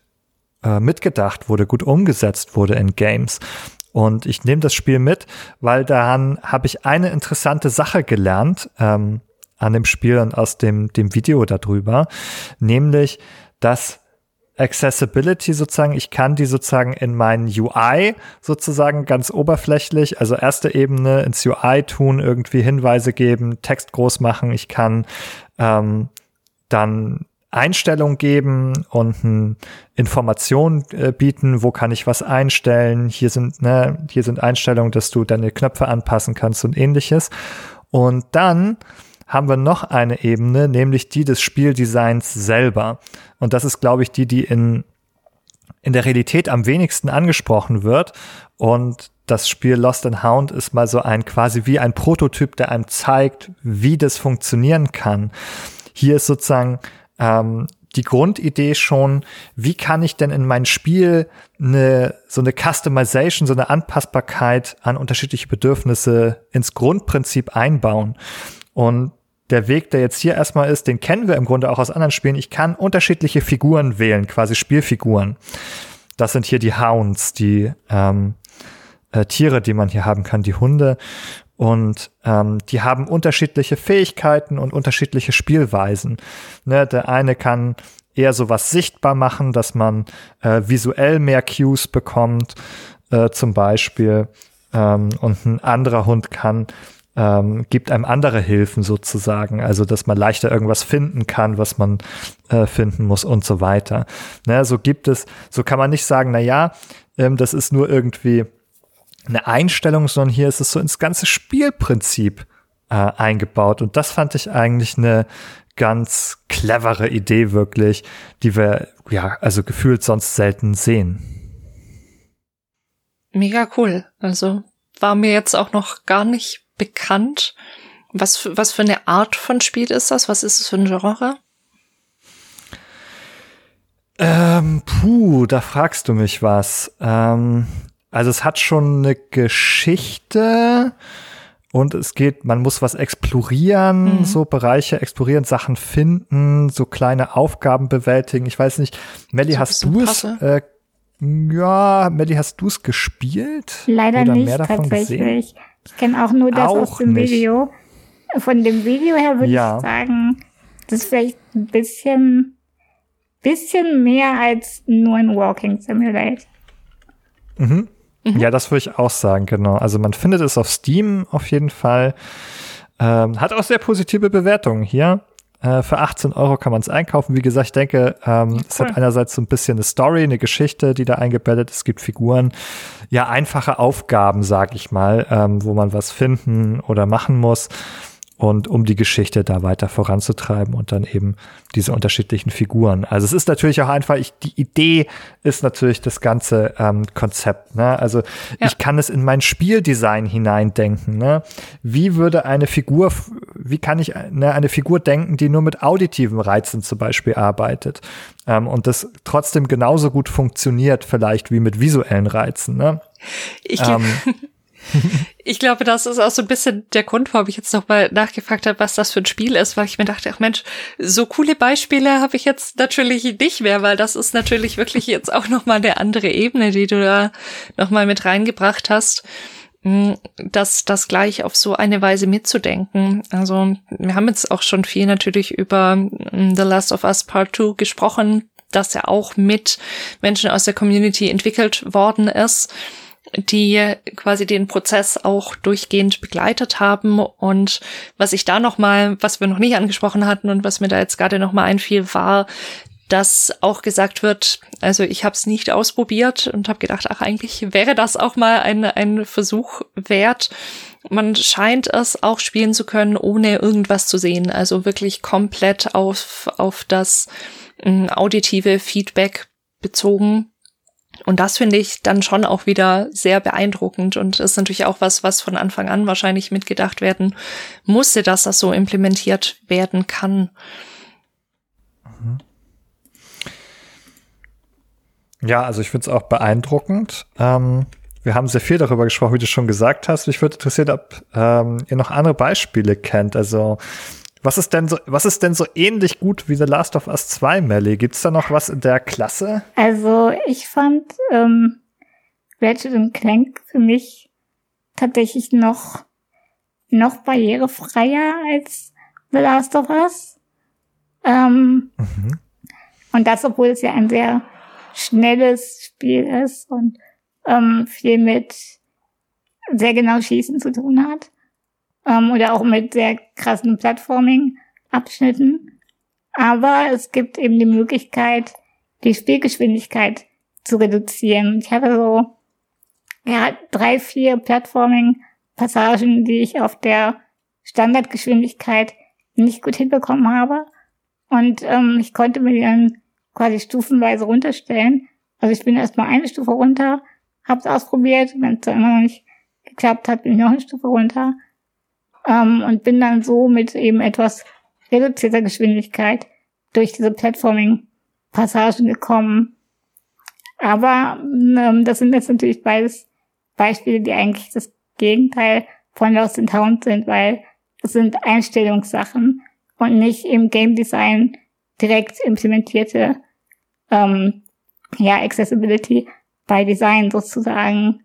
äh, mitgedacht wurde, gut umgesetzt wurde in Games. Und ich nehme das Spiel mit, weil daran habe ich eine interessante Sache gelernt. Ähm, an dem Spiel und aus dem, dem Video darüber, nämlich, dass Accessibility sozusagen, ich kann die sozusagen in meinen UI sozusagen ganz oberflächlich, also erste Ebene ins UI tun, irgendwie Hinweise geben, Text groß machen, ich kann ähm, dann Einstellungen geben und eine Information äh, bieten, wo kann ich was einstellen, hier sind, ne, hier sind Einstellungen, dass du deine Knöpfe anpassen kannst und ähnliches. Und dann haben wir noch eine Ebene, nämlich die des Spieldesigns selber. Und das ist, glaube ich, die, die in, in der Realität am wenigsten angesprochen wird. Und das Spiel Lost and Hound ist mal so ein quasi wie ein Prototyp, der einem zeigt, wie das funktionieren kann. Hier ist sozusagen ähm, die Grundidee schon, wie kann ich denn in mein Spiel eine, so eine Customization, so eine Anpassbarkeit an unterschiedliche Bedürfnisse ins Grundprinzip einbauen. Und der Weg, der jetzt hier erstmal ist, den kennen wir im Grunde auch aus anderen Spielen. Ich kann unterschiedliche Figuren wählen, quasi Spielfiguren. Das sind hier die Hounds, die ähm, äh, Tiere, die man hier haben kann, die Hunde. Und ähm, die haben unterschiedliche Fähigkeiten und unterschiedliche Spielweisen. Ne, der eine kann eher sowas sichtbar machen, dass man äh, visuell mehr Cues bekommt, äh, zum Beispiel. Ähm, und ein anderer Hund kann ähm, gibt einem andere Hilfen sozusagen, also dass man leichter irgendwas finden kann, was man äh, finden muss und so weiter. Ne, so gibt es, so kann man nicht sagen, na ja, ähm, das ist nur irgendwie eine Einstellung, sondern hier ist es so ins ganze Spielprinzip äh, eingebaut und das fand ich eigentlich eine ganz clevere Idee wirklich, die wir ja also gefühlt sonst selten sehen. Mega cool. Also war mir jetzt auch noch gar nicht bekannt. Was für, was für eine Art von Spiel ist das? Was ist es für ein Genre? Ähm, puh, da fragst du mich was. Ähm, also es hat schon eine Geschichte und es geht, man muss was explorieren, mhm. so Bereiche explorieren, Sachen finden, so kleine Aufgaben bewältigen. Ich weiß nicht, Melly, so hast du es? Äh, ja, Melly, hast du es gespielt? Leider Oder nicht, mehr davon tatsächlich. Gesehen? Ich kenne auch nur das auch aus dem nicht. Video. Von dem Video her würde ja. ich sagen, das ist vielleicht ein bisschen bisschen mehr als nur ein Walking Simulator. Mhm. Mhm. Ja, das würde ich auch sagen, genau. Also man findet es auf Steam auf jeden Fall. Ähm, hat auch sehr positive Bewertungen hier. Äh, für 18 Euro kann man es einkaufen. Wie gesagt, ich denke, ähm, cool. es hat einerseits so ein bisschen eine Story, eine Geschichte, die da eingebettet ist. Es gibt Figuren. Ja, einfache Aufgaben, sag ich mal, ähm, wo man was finden oder machen muss und um die Geschichte da weiter voranzutreiben und dann eben diese unterschiedlichen Figuren. Also es ist natürlich auch einfach, ich, die Idee ist natürlich das ganze ähm, Konzept. Ne? Also ja. ich kann es in mein Spieldesign hineindenken. Ne? Wie würde eine Figur, wie kann ich ne, eine Figur denken, die nur mit auditiven Reizen zum Beispiel arbeitet ähm, und das trotzdem genauso gut funktioniert vielleicht wie mit visuellen Reizen. Ne? Ich, ähm, <laughs> <laughs> ich glaube, das ist auch so ein bisschen der Grund, warum ich jetzt nochmal nachgefragt habe, was das für ein Spiel ist, weil ich mir dachte, ach Mensch, so coole Beispiele habe ich jetzt natürlich nicht mehr, weil das ist natürlich wirklich jetzt auch nochmal eine andere Ebene, die du da nochmal mit reingebracht hast hm, das, das gleich auf so eine Weise mitzudenken. Also wir haben jetzt auch schon viel natürlich über hm, The Last of Us Part 2 gesprochen, dass er auch mit Menschen aus der Community entwickelt worden ist die quasi den Prozess auch durchgehend begleitet haben. Und was ich da nochmal, was wir noch nicht angesprochen hatten und was mir da jetzt gerade nochmal einfiel, war, dass auch gesagt wird, also ich habe es nicht ausprobiert und habe gedacht, ach eigentlich wäre das auch mal ein, ein Versuch wert. Man scheint es auch spielen zu können, ohne irgendwas zu sehen. Also wirklich komplett auf, auf das äh, auditive Feedback bezogen. Und das finde ich dann schon auch wieder sehr beeindruckend und ist natürlich auch was, was von Anfang an wahrscheinlich mitgedacht werden musste, dass das so implementiert werden kann. Mhm. Ja, also ich finde es auch beeindruckend. Ähm, wir haben sehr viel darüber gesprochen, wie du schon gesagt hast. Mich würde interessieren, ob ähm, ihr noch andere Beispiele kennt. Also was ist denn so, was ist denn so ähnlich gut wie The Last of Us 2, Melly? Gibt's da noch was in der Klasse? Also, ich fand ähm, Ratchet Clank für mich tatsächlich noch, noch barrierefreier als The Last of Us. Ähm, mhm. Und das, obwohl es ja ein sehr schnelles Spiel ist und ähm, viel mit sehr genau Schießen zu tun hat ähm, oder auch mit sehr krassen Plattforming-Abschnitten. Aber es gibt eben die Möglichkeit, die Spielgeschwindigkeit zu reduzieren. Ich habe so ja, drei, vier Plattforming-Passagen, die ich auf der Standardgeschwindigkeit nicht gut hinbekommen habe. Und ähm, ich konnte mir die dann quasi stufenweise runterstellen. Also ich bin erstmal eine Stufe runter, habe es ausprobiert, wenn es dann immer noch nicht geklappt hat, bin ich noch eine Stufe runter ähm, und bin dann so mit eben etwas reduzierter Geschwindigkeit durch diese Platforming-Passagen gekommen. Aber ähm, das sind jetzt natürlich beides Beispiele, die eigentlich das Gegenteil von Lost in Town sind, weil es sind Einstellungssachen und nicht im Game Design direkt implementierte ähm, ja, Accessibility by Design sozusagen.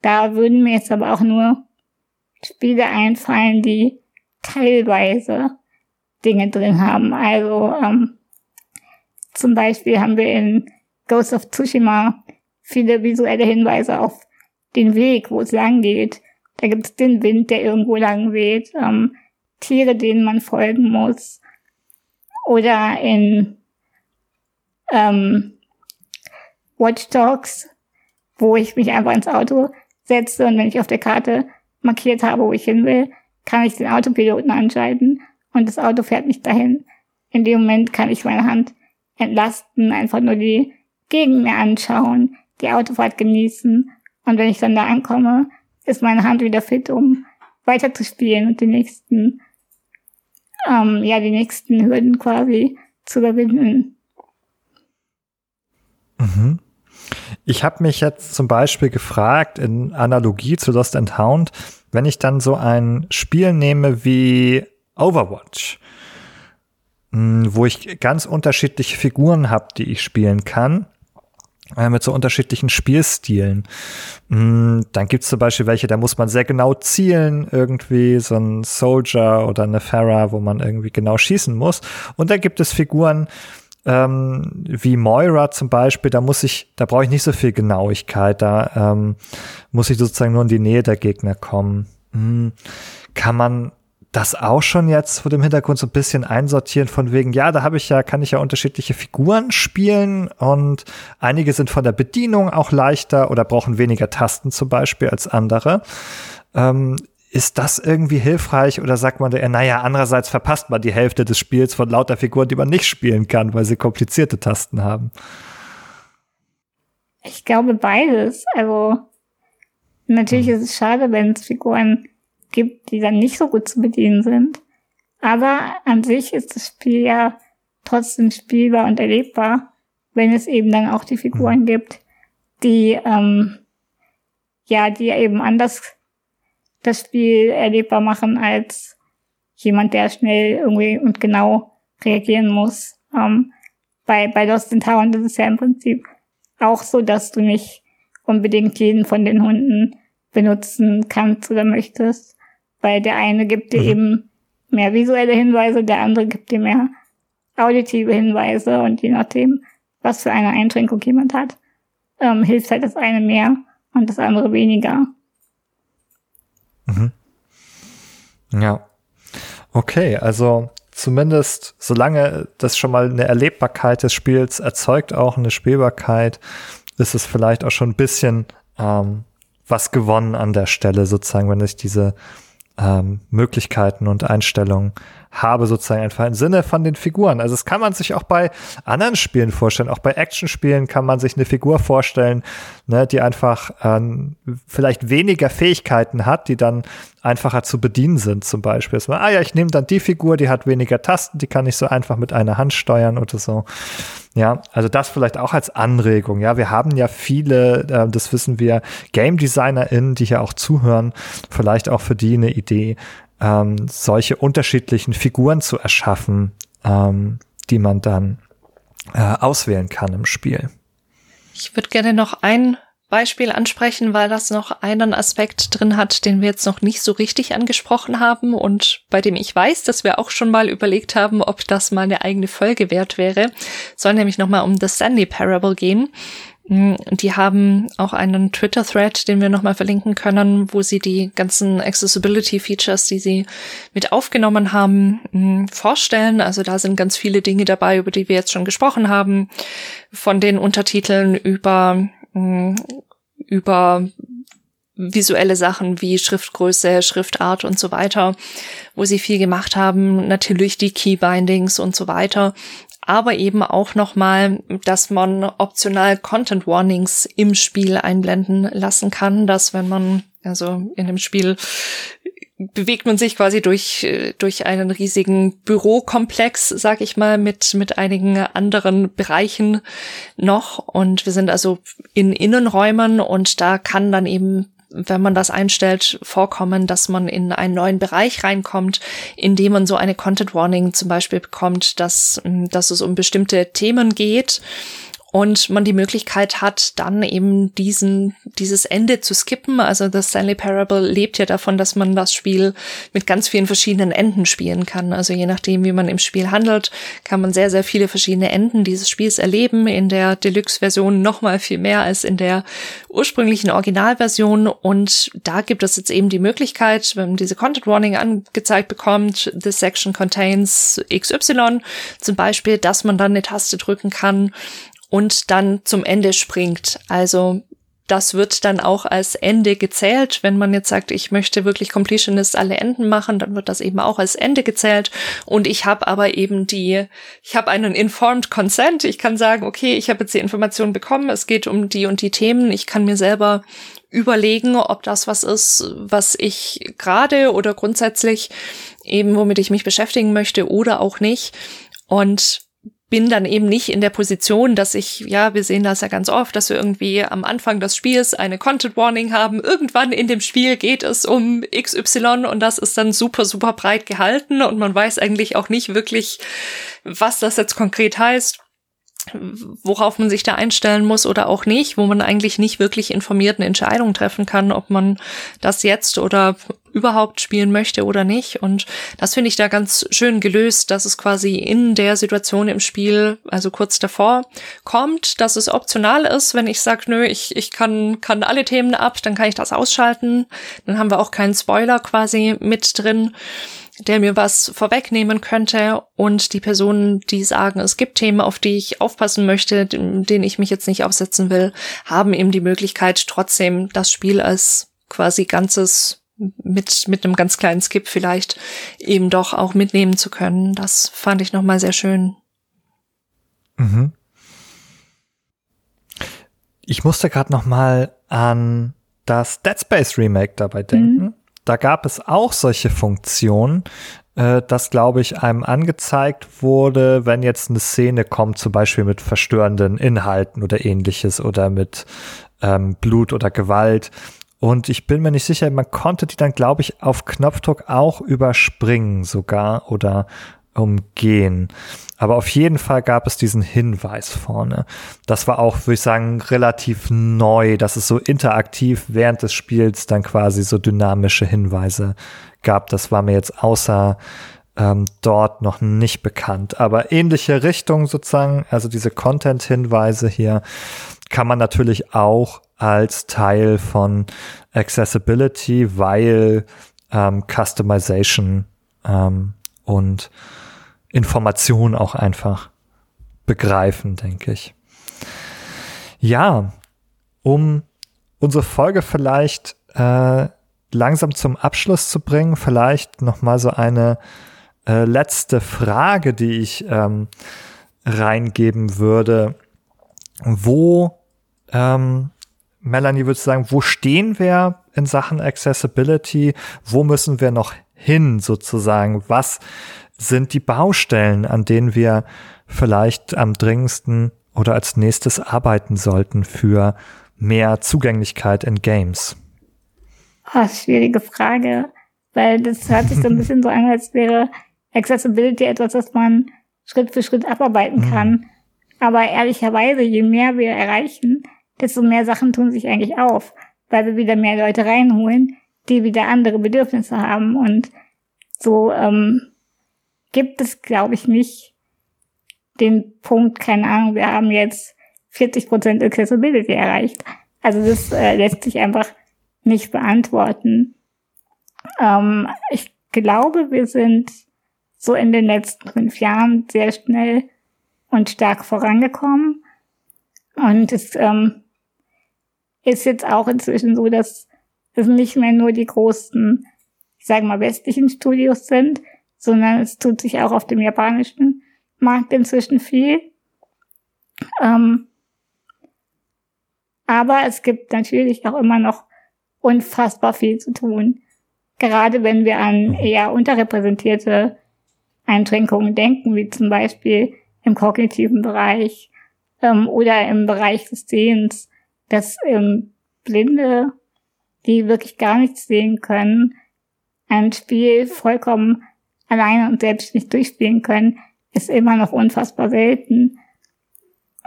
Da würden mir jetzt aber auch nur Spiele einfallen, die teilweise Dinge drin haben. Also ähm, zum Beispiel haben wir in Ghost of Tsushima viele visuelle Hinweise auf den Weg, wo es lang geht. Da gibt es den Wind, der irgendwo lang weht, ähm, Tiere, denen man folgen muss. Oder in ähm, Watch Dogs, wo ich mich einfach ins Auto setze und wenn ich auf der Karte markiert habe, wo ich hin will, kann ich den Autopiloten anschalten und das Auto fährt mich dahin. In dem Moment kann ich meine Hand entlasten, einfach nur die Gegend mir anschauen, die Autofahrt genießen und wenn ich dann da ankomme, ist meine Hand wieder fit, um weiter zu spielen und die nächsten, ähm, ja, die nächsten Hürden quasi zu überwinden. Mhm. Ich habe mich jetzt zum Beispiel gefragt, in Analogie zu Lost and Hound, wenn ich dann so ein Spiel nehme wie Overwatch, hm, wo ich ganz unterschiedliche Figuren habe, die ich spielen kann, äh, mit so unterschiedlichen Spielstilen. Hm, dann gibt es zum Beispiel welche, da muss man sehr genau zielen, irgendwie so ein Soldier oder eine Farah, wo man irgendwie genau schießen muss. Und da gibt es Figuren, ähm, wie Moira zum Beispiel, da muss ich, da brauche ich nicht so viel Genauigkeit, da ähm, muss ich sozusagen nur in die Nähe der Gegner kommen. Hm, kann man das auch schon jetzt vor dem Hintergrund so ein bisschen einsortieren von wegen, ja, da habe ich ja, kann ich ja unterschiedliche Figuren spielen und einige sind von der Bedienung auch leichter oder brauchen weniger Tasten zum Beispiel als andere. Ähm, ist das irgendwie hilfreich oder sagt man eher, naja, andererseits verpasst man die Hälfte des Spiels von lauter Figuren, die man nicht spielen kann, weil sie komplizierte Tasten haben? Ich glaube beides. Also natürlich hm. ist es schade, wenn es Figuren gibt, die dann nicht so gut zu bedienen sind. Aber an sich ist das Spiel ja trotzdem spielbar und erlebbar, wenn es eben dann auch die Figuren mhm. gibt, die ähm, ja, die eben anders das Spiel erlebbar machen als jemand, der schnell irgendwie und genau reagieren muss. Ähm, bei, bei Lost in Town ist es ja im Prinzip auch so, dass du nicht unbedingt jeden von den Hunden benutzen kannst oder möchtest weil der eine gibt dir mhm. eben mehr visuelle Hinweise, der andere gibt dir mehr auditive Hinweise und je nachdem, was für eine Einschränkung jemand hat, ähm, hilft halt das eine mehr und das andere weniger. Mhm. Ja. Okay, also zumindest solange das schon mal eine Erlebbarkeit des Spiels erzeugt, auch eine Spielbarkeit, ist es vielleicht auch schon ein bisschen ähm, was gewonnen an der Stelle, sozusagen, wenn ich diese ähm, Möglichkeiten und Einstellungen habe, sozusagen einfach im Sinne von den Figuren. Also das kann man sich auch bei anderen Spielen vorstellen. Auch bei Actionspielen kann man sich eine Figur vorstellen, ne, die einfach ähm, vielleicht weniger Fähigkeiten hat, die dann einfacher zu bedienen sind, zum Beispiel. Dass ah ja, ich nehme dann die Figur, die hat weniger Tasten, die kann ich so einfach mit einer Hand steuern oder so. Ja, also das vielleicht auch als Anregung. Ja, wir haben ja viele, äh, das wissen wir, Game DesignerInnen, die hier auch zuhören, vielleicht auch für die eine Idee, ähm, solche unterschiedlichen Figuren zu erschaffen, ähm, die man dann äh, auswählen kann im Spiel. Ich würde gerne noch ein Beispiel ansprechen, weil das noch einen Aspekt drin hat, den wir jetzt noch nicht so richtig angesprochen haben und bei dem ich weiß, dass wir auch schon mal überlegt haben, ob das mal eine eigene Folge wert wäre. Soll nämlich nochmal um The Sandy Parable gehen. Mm, die haben auch einen Twitter-Thread, den wir nochmal verlinken können, wo sie die ganzen Accessibility-Features, die sie mit aufgenommen haben, mm, vorstellen. Also da sind ganz viele Dinge dabei, über die wir jetzt schon gesprochen haben. Von den Untertiteln über, mm, über visuelle Sachen wie Schriftgröße, Schriftart und so weiter, wo sie viel gemacht haben. Natürlich die Keybindings und so weiter aber eben auch nochmal, dass man optional Content Warnings im Spiel einblenden lassen kann, dass wenn man, also in dem Spiel bewegt man sich quasi durch, durch einen riesigen Bürokomplex, sag ich mal, mit, mit einigen anderen Bereichen noch. Und wir sind also in Innenräumen und da kann dann eben wenn man das einstellt, vorkommen, dass man in einen neuen Bereich reinkommt, in dem man so eine Content Warning zum Beispiel bekommt, dass, dass es um bestimmte Themen geht und man die Möglichkeit hat, dann eben diesen, dieses Ende zu skippen. Also das Stanley Parable lebt ja davon, dass man das Spiel mit ganz vielen verschiedenen Enden spielen kann. Also je nachdem, wie man im Spiel handelt, kann man sehr, sehr viele verschiedene Enden dieses Spiels erleben. In der Deluxe-Version nochmal viel mehr als in der ursprünglichen Originalversion. Und da gibt es jetzt eben die Möglichkeit, wenn man diese Content Warning angezeigt bekommt, this section contains XY zum Beispiel, dass man dann eine Taste drücken kann und dann zum Ende springt. Also das wird dann auch als Ende gezählt. Wenn man jetzt sagt, ich möchte wirklich Completionist alle Enden machen, dann wird das eben auch als Ende gezählt. Und ich habe aber eben die, ich habe einen informed consent. Ich kann sagen, okay, ich habe jetzt die Information bekommen, es geht um die und die Themen. Ich kann mir selber überlegen, ob das was ist, was ich gerade oder grundsätzlich eben womit ich mich beschäftigen möchte oder auch nicht. Und bin dann eben nicht in der Position, dass ich, ja, wir sehen das ja ganz oft, dass wir irgendwie am Anfang des Spiels eine Content Warning haben. Irgendwann in dem Spiel geht es um XY und das ist dann super, super breit gehalten und man weiß eigentlich auch nicht wirklich, was das jetzt konkret heißt. Worauf man sich da einstellen muss oder auch nicht, wo man eigentlich nicht wirklich informierten Entscheidungen treffen kann, ob man das jetzt oder überhaupt spielen möchte oder nicht. Und das finde ich da ganz schön gelöst, dass es quasi in der Situation im Spiel, also kurz davor, kommt, dass es optional ist. Wenn ich sage, nö, ich, ich kann, kann alle Themen ab, dann kann ich das ausschalten. Dann haben wir auch keinen Spoiler quasi mit drin der mir was vorwegnehmen könnte und die Personen, die sagen, es gibt Themen, auf die ich aufpassen möchte, denen ich mich jetzt nicht aufsetzen will, haben eben die Möglichkeit, trotzdem das Spiel als quasi ganzes mit, mit einem ganz kleinen Skip vielleicht eben doch auch mitnehmen zu können. Das fand ich nochmal sehr schön. Mhm. Ich musste gerade nochmal an das Dead Space Remake dabei denken. Mhm. Da gab es auch solche Funktionen, äh, dass, glaube ich, einem angezeigt wurde, wenn jetzt eine Szene kommt, zum Beispiel mit verstörenden Inhalten oder ähnliches oder mit ähm, Blut oder Gewalt, und ich bin mir nicht sicher, man konnte die dann, glaube ich, auf Knopfdruck auch überspringen sogar oder umgehen. Aber auf jeden Fall gab es diesen Hinweis vorne. Das war auch, würde ich sagen, relativ neu, dass es so interaktiv während des Spiels dann quasi so dynamische Hinweise gab. Das war mir jetzt außer ähm, dort noch nicht bekannt. Aber ähnliche Richtung sozusagen, also diese Content-Hinweise hier, kann man natürlich auch als Teil von Accessibility, weil ähm, Customization ähm, und Information auch einfach begreifen, denke ich. Ja, um unsere Folge vielleicht äh, langsam zum Abschluss zu bringen, vielleicht noch mal so eine äh, letzte Frage, die ich ähm, reingeben würde. Wo ähm, Melanie, würdest du sagen, wo stehen wir in Sachen Accessibility? Wo müssen wir noch hin sozusagen? Was sind die Baustellen, an denen wir vielleicht am dringendsten oder als nächstes arbeiten sollten für mehr Zugänglichkeit in Games? Oh, schwierige Frage, weil das hört sich so ein bisschen so an, als wäre Accessibility etwas, das man Schritt für Schritt abarbeiten mhm. kann. Aber ehrlicherweise, je mehr wir erreichen, desto mehr Sachen tun sich eigentlich auf, weil wir wieder mehr Leute reinholen, die wieder andere Bedürfnisse haben. Und so ähm, gibt es, glaube ich, nicht den Punkt, keine Ahnung, wir haben jetzt 40% Accessibility erreicht. Also das äh, lässt sich einfach nicht beantworten. Ähm, ich glaube, wir sind so in den letzten fünf Jahren sehr schnell und stark vorangekommen. Und es ähm, ist jetzt auch inzwischen so, dass es nicht mehr nur die großen, ich sage mal, westlichen Studios sind, sondern es tut sich auch auf dem japanischen Markt inzwischen viel. Ähm, aber es gibt natürlich auch immer noch unfassbar viel zu tun. Gerade wenn wir an eher unterrepräsentierte Einschränkungen denken, wie zum Beispiel im kognitiven Bereich ähm, oder im Bereich des Sehens dass ähm, Blinde, die wirklich gar nichts sehen können, ein Spiel vollkommen alleine und selbst nicht durchspielen können, ist immer noch unfassbar selten.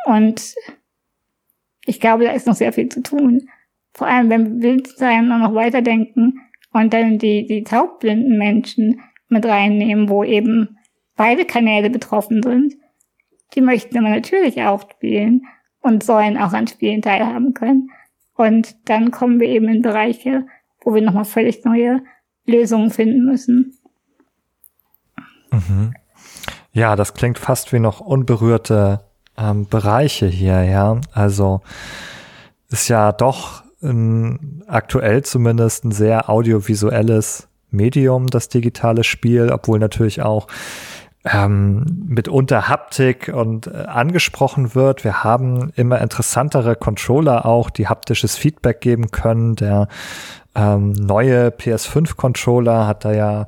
Und ich glaube, da ist noch sehr viel zu tun. Vor allem, wenn wir Blindsein noch weiterdenken und dann die, die taubblinden Menschen mit reinnehmen, wo eben beide Kanäle betroffen sind. Die möchten aber natürlich auch spielen und sollen auch an Spielen teilhaben können. Und dann kommen wir eben in Bereiche, wo wir nochmal völlig neue Lösungen finden müssen. Mhm. Ja, das klingt fast wie noch unberührte ähm, Bereiche hier, ja. Also ist ja doch ein, aktuell zumindest ein sehr audiovisuelles Medium, das digitale Spiel, obwohl natürlich auch ähm, mitunter Haptik und äh, angesprochen wird. Wir haben immer interessantere Controller auch, die haptisches Feedback geben können. Der ähm, neue PS5-Controller hat da ja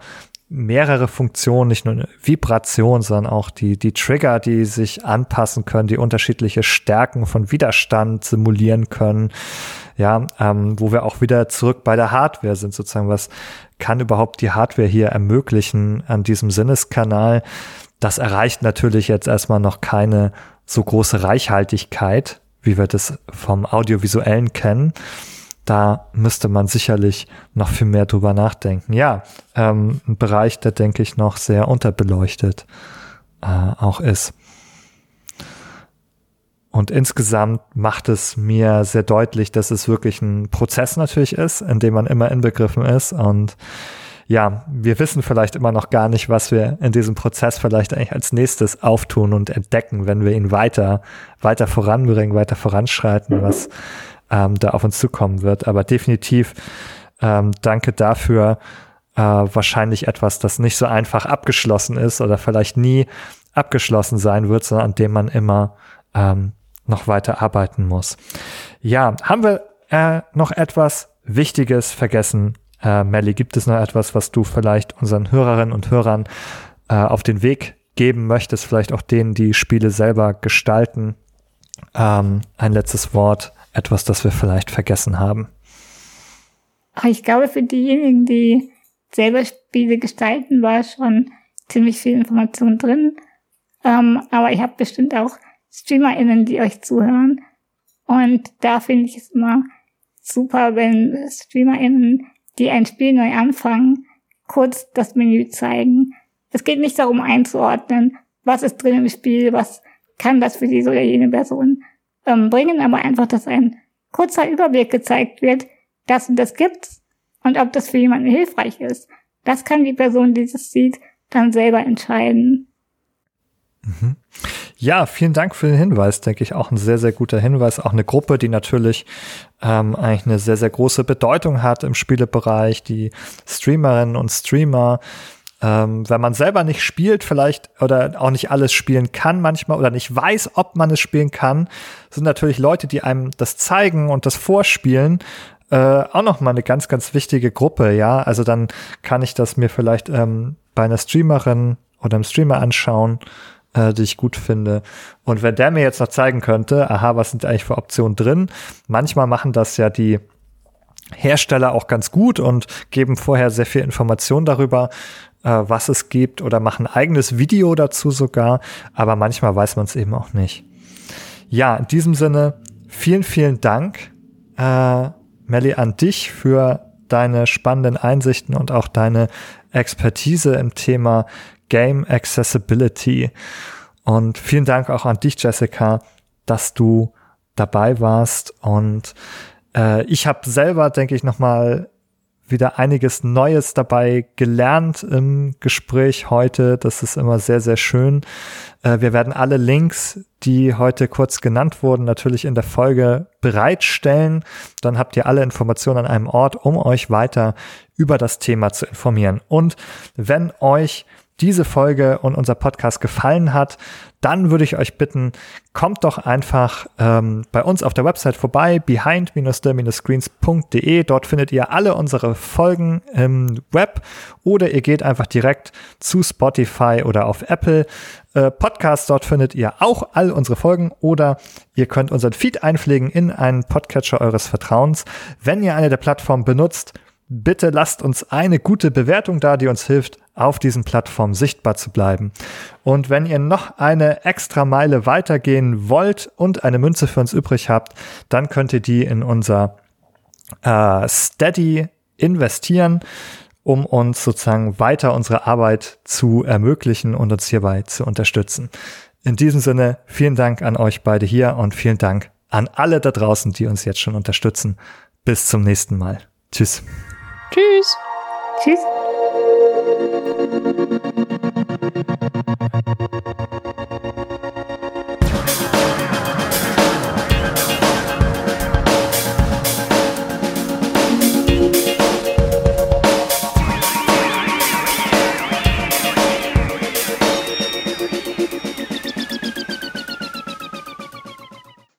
mehrere Funktionen, nicht nur eine Vibration, sondern auch die, die Trigger, die sich anpassen können, die unterschiedliche Stärken von Widerstand simulieren können. Ja, ähm, wo wir auch wieder zurück bei der Hardware sind, sozusagen, was kann überhaupt die Hardware hier ermöglichen an diesem Sinneskanal? Das erreicht natürlich jetzt erstmal noch keine so große Reichhaltigkeit, wie wir das vom Audiovisuellen kennen. Da müsste man sicherlich noch viel mehr drüber nachdenken. Ja, ähm, ein Bereich, der denke ich noch sehr unterbeleuchtet äh, auch ist. Und insgesamt macht es mir sehr deutlich, dass es wirklich ein Prozess natürlich ist, in dem man immer inbegriffen ist. Und ja, wir wissen vielleicht immer noch gar nicht, was wir in diesem Prozess vielleicht eigentlich als nächstes auftun und entdecken, wenn wir ihn weiter, weiter voranbringen, weiter voranschreiten, was ähm, da auf uns zukommen wird. Aber definitiv ähm, danke dafür. Äh, wahrscheinlich etwas, das nicht so einfach abgeschlossen ist oder vielleicht nie abgeschlossen sein wird, sondern an dem man immer ähm, noch weiter arbeiten muss. Ja, haben wir äh, noch etwas Wichtiges vergessen? Äh, Melly, gibt es noch etwas, was du vielleicht unseren Hörerinnen und Hörern äh, auf den Weg geben möchtest? Vielleicht auch denen, die Spiele selber gestalten? Ähm, ein letztes Wort, etwas, das wir vielleicht vergessen haben. Ich glaube, für diejenigen, die selber Spiele gestalten, war schon ziemlich viel Information drin. Ähm, aber ich habe bestimmt auch StreamerInnen, die euch zuhören. Und da finde ich es immer super, wenn StreamerInnen, die ein Spiel neu anfangen, kurz das Menü zeigen. Es geht nicht darum einzuordnen, was ist drin im Spiel, was kann das für diese oder jene Person ähm, bringen, aber einfach, dass ein kurzer Überblick gezeigt wird, das und das gibt's und ob das für jemanden hilfreich ist. Das kann die Person, die das sieht, dann selber entscheiden. Mhm. Ja, vielen Dank für den Hinweis, denke ich. Auch ein sehr, sehr guter Hinweis. Auch eine Gruppe, die natürlich ähm, eigentlich eine sehr, sehr große Bedeutung hat im Spielebereich, die Streamerinnen und Streamer. Ähm, wenn man selber nicht spielt, vielleicht oder auch nicht alles spielen kann manchmal oder nicht weiß, ob man es spielen kann, sind natürlich Leute, die einem das zeigen und das vorspielen, äh, auch noch mal eine ganz, ganz wichtige Gruppe, ja. Also dann kann ich das mir vielleicht ähm, bei einer Streamerin oder einem Streamer anschauen äh, die ich gut finde. Und wenn der mir jetzt noch zeigen könnte, aha, was sind eigentlich für Optionen drin? Manchmal machen das ja die Hersteller auch ganz gut und geben vorher sehr viel Information darüber, was es gibt oder machen eigenes Video dazu sogar, aber manchmal weiß man es eben auch nicht. Ja, in diesem Sinne, vielen, vielen Dank, äh, Melly, an dich für deine spannenden Einsichten und auch deine Expertise im Thema Game Accessibility. Und vielen Dank auch an dich, Jessica, dass du dabei warst. Und äh, ich habe selber, denke ich, nochmal wieder einiges Neues dabei gelernt im Gespräch heute. Das ist immer sehr, sehr schön. Äh, wir werden alle Links, die heute kurz genannt wurden, natürlich in der Folge bereitstellen. Dann habt ihr alle Informationen an einem Ort, um euch weiter über das Thema zu informieren. Und wenn euch diese Folge und unser Podcast gefallen hat, dann würde ich euch bitten, kommt doch einfach ähm, bei uns auf der Website vorbei, behind-the-screens.de. Dort findet ihr alle unsere Folgen im Web oder ihr geht einfach direkt zu Spotify oder auf Apple äh, Podcasts. Dort findet ihr auch all unsere Folgen oder ihr könnt unseren Feed einpflegen in einen Podcatcher eures Vertrauens. Wenn ihr eine der Plattformen benutzt, bitte lasst uns eine gute Bewertung da, die uns hilft, auf diesen Plattformen sichtbar zu bleiben. Und wenn ihr noch eine extra Meile weitergehen wollt und eine Münze für uns übrig habt, dann könnt ihr die in unser äh, Steady investieren, um uns sozusagen weiter unsere Arbeit zu ermöglichen und uns hierbei zu unterstützen. In diesem Sinne, vielen Dank an euch beide hier und vielen Dank an alle da draußen, die uns jetzt schon unterstützen. Bis zum nächsten Mal. Tschüss. Tschüss. Tschüss. Thank you.